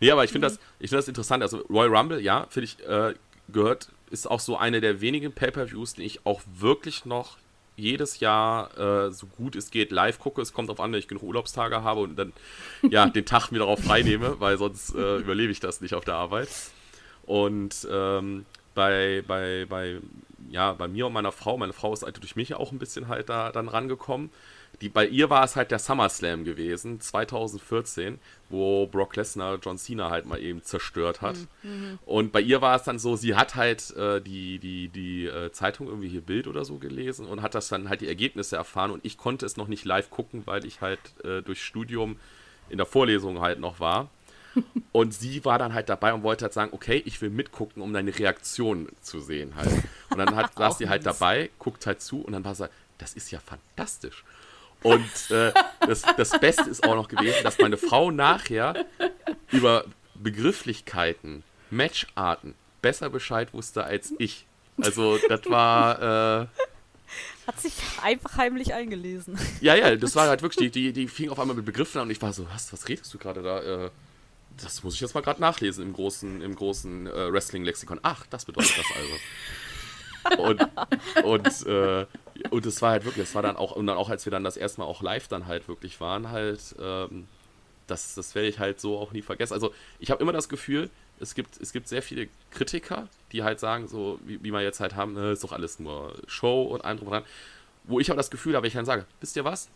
Nee, aber ich finde das, find das interessant. Also Royal Rumble, ja, finde ich, äh, gehört, ist auch so eine der wenigen Pay-Per-Views, die ich auch wirklich noch jedes Jahr äh, so gut es geht live gucke. Es kommt darauf an, wenn ich genug Urlaubstage habe und dann ja den Tag mir darauf freinehme, weil sonst äh, überlebe ich das nicht auf der Arbeit. Und ähm, bei, bei, bei, ja, bei mir und meiner Frau, meine Frau ist halt durch mich auch ein bisschen halt da dann rangekommen die, bei ihr war es halt der SummerSlam gewesen, 2014, wo Brock Lesnar John Cena halt mal eben zerstört hat. Mhm. mhm. Und bei ihr war es dann so, sie hat halt äh, die, die, die äh, Zeitung irgendwie hier Bild oder so gelesen und hat das dann halt die Ergebnisse erfahren und ich konnte es noch nicht live gucken, weil ich halt äh, durch Studium in der Vorlesung halt noch war. Und sie war dann halt dabei und wollte halt sagen, okay, ich will mitgucken, um deine Reaktion zu sehen halt. Und dann hat, saß sie halt dabei, guckt halt zu und dann war sie, das ist ja fantastisch. Und äh, das, das Beste ist auch noch gewesen, dass meine Frau nachher über Begrifflichkeiten, Matcharten besser Bescheid wusste als ich. Also das war... Äh, Hat sich einfach heimlich eingelesen. Ja, ja, das war halt wirklich, die, die, die fing auf einmal mit Begriffen an und ich war so, was, was redest du gerade da? Äh, das muss ich jetzt mal gerade nachlesen im großen, im großen äh, Wrestling-Lexikon. Ach, das bedeutet das also. Und, und äh, und es war halt wirklich, es war dann auch, und dann auch, als wir dann das erste Mal auch live dann halt wirklich waren, halt, ähm, das, das werde ich halt so auch nie vergessen. Also ich habe immer das Gefühl, es gibt, es gibt sehr viele Kritiker, die halt sagen, so wie, wie wir jetzt halt haben, ne, ist doch alles nur Show und und dran. Wo ich aber das Gefühl habe, ich dann sage, wisst ihr was?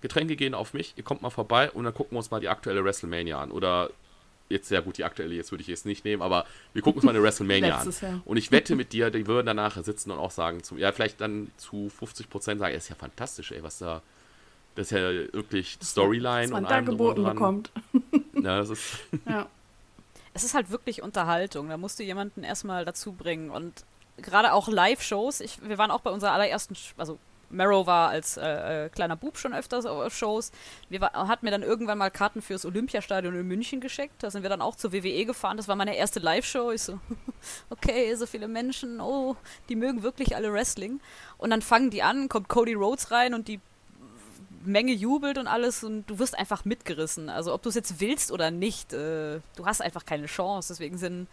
Getränke gehen auf mich, ihr kommt mal vorbei und dann gucken wir uns mal die aktuelle WrestleMania an. Oder jetzt sehr gut, die aktuelle, jetzt würde ich jetzt nicht nehmen, aber wir gucken uns mal eine WrestleMania an. Jahr. Und ich wette mit dir, die würden danach sitzen und auch sagen, zu, ja, vielleicht dann zu 50 Prozent sagen, ist ja fantastisch, ey, was da, das ist ja wirklich Storyline was man und da geboten bekommt. Ja, das ist. ja. Es ist halt wirklich Unterhaltung. Da musst du jemanden erstmal dazu bringen. Und gerade auch Live-Shows, wir waren auch bei unserer allerersten, also Marrow war als äh, äh, kleiner Bub schon öfters auf Shows. Wir war, hat mir dann irgendwann mal Karten fürs Olympiastadion in München geschickt. Da sind wir dann auch zur WWE gefahren. Das war meine erste Live-Show. Ich so, okay, so viele Menschen, oh, die mögen wirklich alle Wrestling. Und dann fangen die an, kommt Cody Rhodes rein und die Menge jubelt und alles und du wirst einfach mitgerissen. Also ob du es jetzt willst oder nicht, äh, du hast einfach keine Chance. Deswegen sind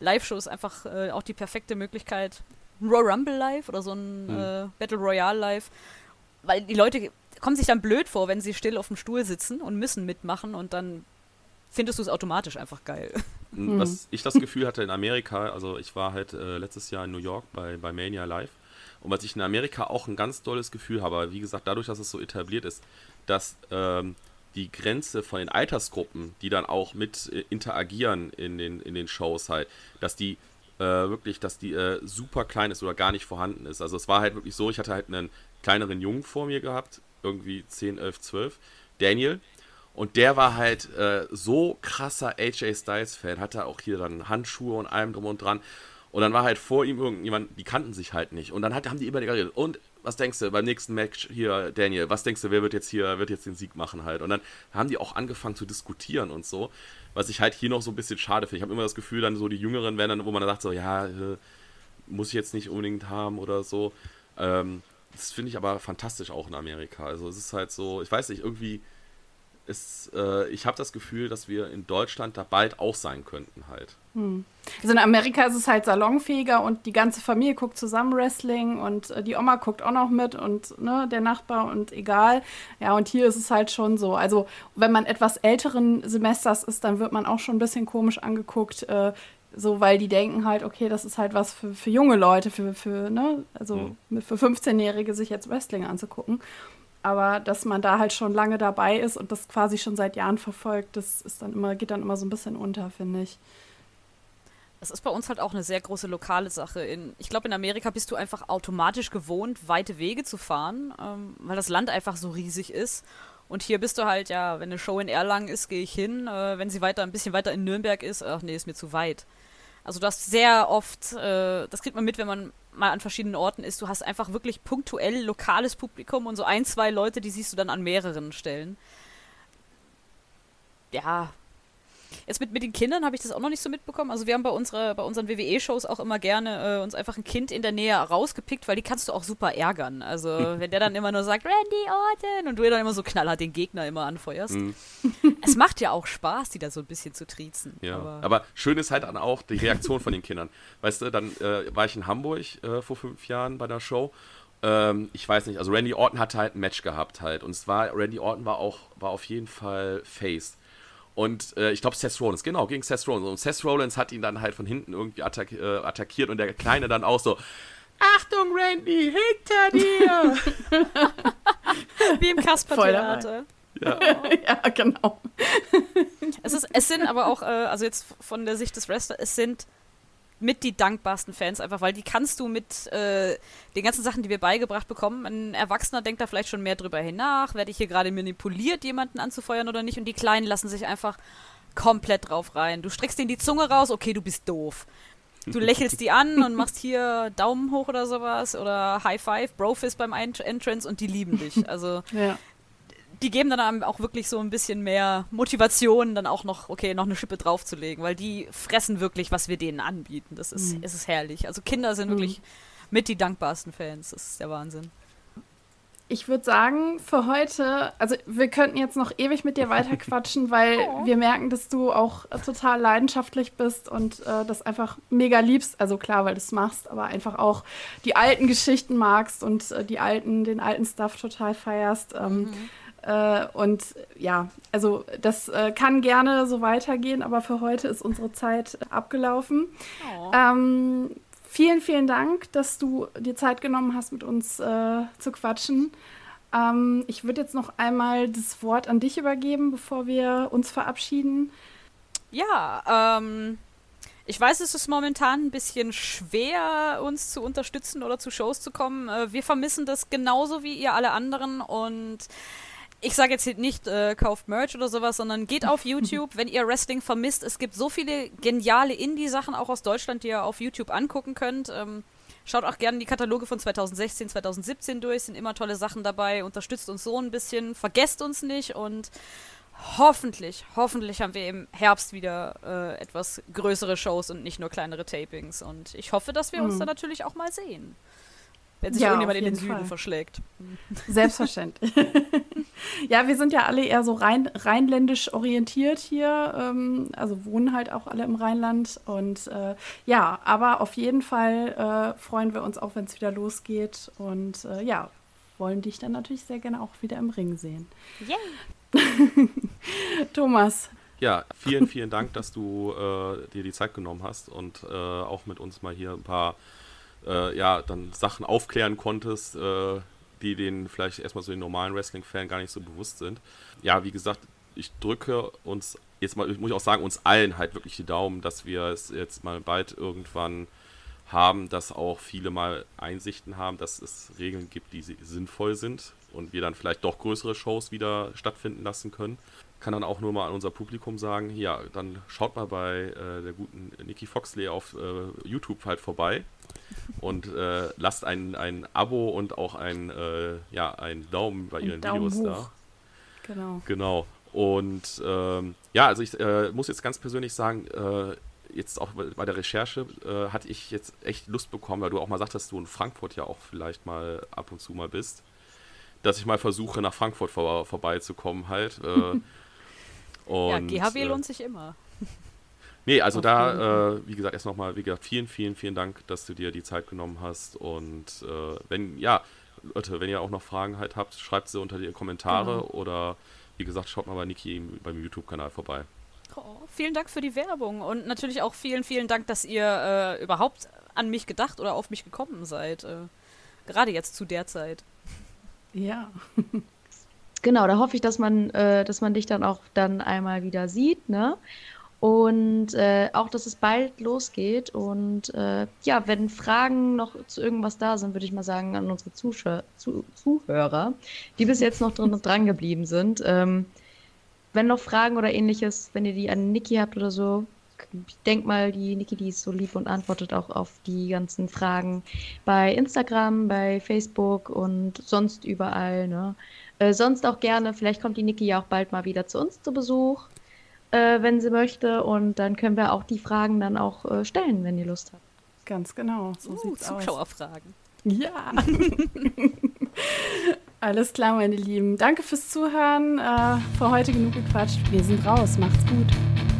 Live-Shows einfach äh, auch die perfekte Möglichkeit, Royal Rumble live oder so ein mhm. äh, Battle Royale live. Weil die Leute kommen sich dann blöd vor, wenn sie still auf dem Stuhl sitzen und müssen mitmachen und dann findest du es automatisch einfach geil. Mhm. Was ich das Gefühl hatte in Amerika, also ich war halt äh, letztes Jahr in New York bei, bei Mania Live und was ich in Amerika auch ein ganz tolles Gefühl habe, wie gesagt, dadurch, dass es so etabliert ist, dass ähm, die Grenze von den Altersgruppen, die dann auch mit äh, interagieren in den, in den Shows halt, dass die äh, wirklich, dass die äh, super klein ist oder gar nicht vorhanden ist. Also es war halt wirklich so, ich hatte halt einen kleineren Jungen vor mir gehabt, irgendwie 10, 11, 12, Daniel. Und der war halt äh, so krasser AJ Styles-Fan, hatte auch hier dann Handschuhe und allem drum und dran. Und dann war halt vor ihm irgendjemand, die kannten sich halt nicht. Und dann hat, haben die immer geredet. Und was denkst du beim nächsten Match hier, Daniel, was denkst du, wer wird jetzt hier, wird jetzt den Sieg machen halt? Und dann haben die auch angefangen zu diskutieren und so was ich halt hier noch so ein bisschen schade finde. Ich habe immer das Gefühl, dann so die Jüngeren werden dann, wo man dann sagt, so, ja, äh, muss ich jetzt nicht unbedingt haben oder so. Ähm, das finde ich aber fantastisch auch in Amerika. Also es ist halt so, ich weiß nicht, irgendwie ist, äh, ich habe das Gefühl, dass wir in Deutschland da bald auch sein könnten halt. Hm. Also in Amerika ist es halt salonfähiger und die ganze Familie guckt zusammen Wrestling und äh, die Oma guckt auch noch mit und ne, der Nachbar und egal. Ja, und hier ist es halt schon so. Also wenn man etwas älteren Semesters ist, dann wird man auch schon ein bisschen komisch angeguckt. Äh, so, weil die denken halt, okay, das ist halt was für, für junge Leute, für, für, ne, also mhm. für 15-Jährige sich jetzt Wrestling anzugucken. Aber dass man da halt schon lange dabei ist und das quasi schon seit Jahren verfolgt, das ist dann immer, geht dann immer so ein bisschen unter, finde ich. Es ist bei uns halt auch eine sehr große lokale Sache. In, ich glaube, in Amerika bist du einfach automatisch gewohnt, weite Wege zu fahren, ähm, weil das Land einfach so riesig ist. Und hier bist du halt, ja, wenn eine Show in Erlangen ist, gehe ich hin. Äh, wenn sie weiter, ein bisschen weiter in Nürnberg ist, ach nee, ist mir zu weit. Also du hast sehr oft, äh, das kriegt man mit, wenn man mal an verschiedenen Orten ist, du hast einfach wirklich punktuell lokales Publikum und so ein, zwei Leute, die siehst du dann an mehreren Stellen. Ja, Jetzt mit, mit den Kindern habe ich das auch noch nicht so mitbekommen. Also wir haben bei, unsere, bei unseren WWE-Shows auch immer gerne äh, uns einfach ein Kind in der Nähe rausgepickt, weil die kannst du auch super ärgern. Also wenn der dann immer nur sagt, Randy Orton und du dann immer so knallhart den Gegner immer anfeuerst. Mhm. Es macht ja auch Spaß, die da so ein bisschen zu triezen. Ja, aber, aber schön ist halt dann auch die Reaktion von den Kindern. Weißt du, dann äh, war ich in Hamburg äh, vor fünf Jahren bei der Show ähm, ich weiß nicht, also Randy Orton hatte halt ein Match gehabt halt. Und es war, Randy Orton war auch, war auf jeden Fall Face. Und äh, ich glaube, Seth Rollins, genau, gegen Seth Rollins. Und Seth Rollins hat ihn dann halt von hinten irgendwie attack äh, attackiert und der Kleine dann auch so: Achtung, Randy, hinter dir! Wie im Kasper-Theater. Ja. ja, genau. es, ist, es sind aber auch, äh, also jetzt von der Sicht des Wrestlers, es sind mit die dankbarsten Fans, einfach weil die kannst du mit äh, den ganzen Sachen, die wir beigebracht bekommen. Ein Erwachsener denkt da vielleicht schon mehr drüber hinach. Werde ich hier gerade manipuliert, jemanden anzufeuern oder nicht? Und die Kleinen lassen sich einfach komplett drauf rein. Du streckst denen die Zunge raus, okay, du bist doof. Du lächelst die an und machst hier Daumen hoch oder sowas oder High Five, Brofist beim Entrance und die lieben dich. Also ja die geben dann auch wirklich so ein bisschen mehr Motivation, dann auch noch, okay, noch eine Schippe draufzulegen, weil die fressen wirklich, was wir denen anbieten. Das ist, mhm. es ist herrlich. Also Kinder sind mhm. wirklich mit die dankbarsten Fans. Das ist der Wahnsinn. ich würde sagen, für heute, also wir könnten jetzt noch ewig mit dir weiterquatschen, weil oh. wir merken, dass du auch total leidenschaftlich bist und äh, das einfach mega liebst. Also klar, weil du es machst, aber einfach auch die alten Geschichten magst und äh, die alten, den alten Stuff total feierst. Ähm, mhm. Äh, und ja, also das äh, kann gerne so weitergehen, aber für heute ist unsere Zeit abgelaufen. Oh. Ähm, vielen, vielen Dank, dass du dir Zeit genommen hast, mit uns äh, zu quatschen. Ähm, ich würde jetzt noch einmal das Wort an dich übergeben, bevor wir uns verabschieden. Ja, ähm, ich weiß, es ist momentan ein bisschen schwer, uns zu unterstützen oder zu Shows zu kommen. Äh, wir vermissen das genauso wie ihr alle anderen und ich sage jetzt nicht, äh, kauft Merch oder sowas, sondern geht auf YouTube, wenn ihr Wrestling vermisst. Es gibt so viele geniale Indie-Sachen auch aus Deutschland, die ihr auf YouTube angucken könnt. Ähm, schaut auch gerne die Kataloge von 2016, 2017 durch, sind immer tolle Sachen dabei. Unterstützt uns so ein bisschen, vergesst uns nicht und hoffentlich, hoffentlich haben wir im Herbst wieder äh, etwas größere Shows und nicht nur kleinere Tapings. Und ich hoffe, dass wir mhm. uns da natürlich auch mal sehen wenn sich ja, irgendjemand in den Süden Fall. verschlägt. Selbstverständlich. ja, wir sind ja alle eher so rein, rheinländisch orientiert hier, ähm, also wohnen halt auch alle im Rheinland. Und äh, ja, aber auf jeden Fall äh, freuen wir uns auch, wenn es wieder losgeht. Und äh, ja, wollen dich dann natürlich sehr gerne auch wieder im Ring sehen. Yay! Thomas, ja, vielen, vielen Dank, dass du äh, dir die Zeit genommen hast und äh, auch mit uns mal hier ein paar äh, ja, dann Sachen aufklären konntest, äh, die den vielleicht erstmal so den normalen Wrestling-Fan gar nicht so bewusst sind. Ja, wie gesagt, ich drücke uns, jetzt mal, muss ich auch sagen, uns allen halt wirklich die Daumen, dass wir es jetzt mal bald irgendwann haben, dass auch viele mal Einsichten haben, dass es Regeln gibt, die sinnvoll sind und wir dann vielleicht doch größere Shows wieder stattfinden lassen können. Kann dann auch nur mal an unser Publikum sagen, ja, dann schaut mal bei äh, der guten Nikki Foxley auf äh, YouTube halt vorbei und äh, lasst ein, ein Abo und auch ein, äh, ja, einen Daumen bei ein ihren Daumen Videos hoch. da. Genau. Genau. Und ähm, ja, also ich äh, muss jetzt ganz persönlich sagen, äh, jetzt auch bei der Recherche äh, hatte ich jetzt echt Lust bekommen, weil du auch mal sagtest, dass du in Frankfurt ja auch vielleicht mal ab und zu mal bist, dass ich mal versuche, nach Frankfurt vor, vorbeizukommen halt. Äh, und, ja, GHW lohnt sich immer. Nee, also da, äh, wie gesagt, erst nochmal, wie gesagt, vielen, vielen, vielen Dank, dass du dir die Zeit genommen hast. Und äh, wenn, ja, Leute, wenn ihr auch noch Fragen halt habt, schreibt sie unter die Kommentare genau. oder wie gesagt, schaut mal bei Niki beim YouTube-Kanal vorbei. Oh, vielen Dank für die Werbung und natürlich auch vielen, vielen Dank, dass ihr äh, überhaupt an mich gedacht oder auf mich gekommen seid. Äh, gerade jetzt zu der Zeit. Ja. genau, da hoffe ich, dass man, äh, dass man dich dann auch dann einmal wieder sieht, ne? Und äh, auch, dass es bald losgeht. Und äh, ja, wenn Fragen noch zu irgendwas da sind, würde ich mal sagen, an unsere Zuschauer, zu, Zuhörer, die bis jetzt noch drin, dran geblieben sind. Ähm, wenn noch Fragen oder ähnliches, wenn ihr die an Niki habt oder so, ich denke mal, die Niki, die ist so lieb und antwortet auch auf die ganzen Fragen bei Instagram, bei Facebook und sonst überall. Ne? Äh, sonst auch gerne, vielleicht kommt die Niki ja auch bald mal wieder zu uns zu Besuch äh, wenn sie möchte. Und dann können wir auch die Fragen dann auch äh, stellen, wenn ihr Lust habt. Ganz genau. So uh, sieht's Zuschauerfragen. Ja. Alles klar, meine Lieben. Danke fürs Zuhören. Äh, für heute genug gequatscht. Wir sind raus. Macht's gut.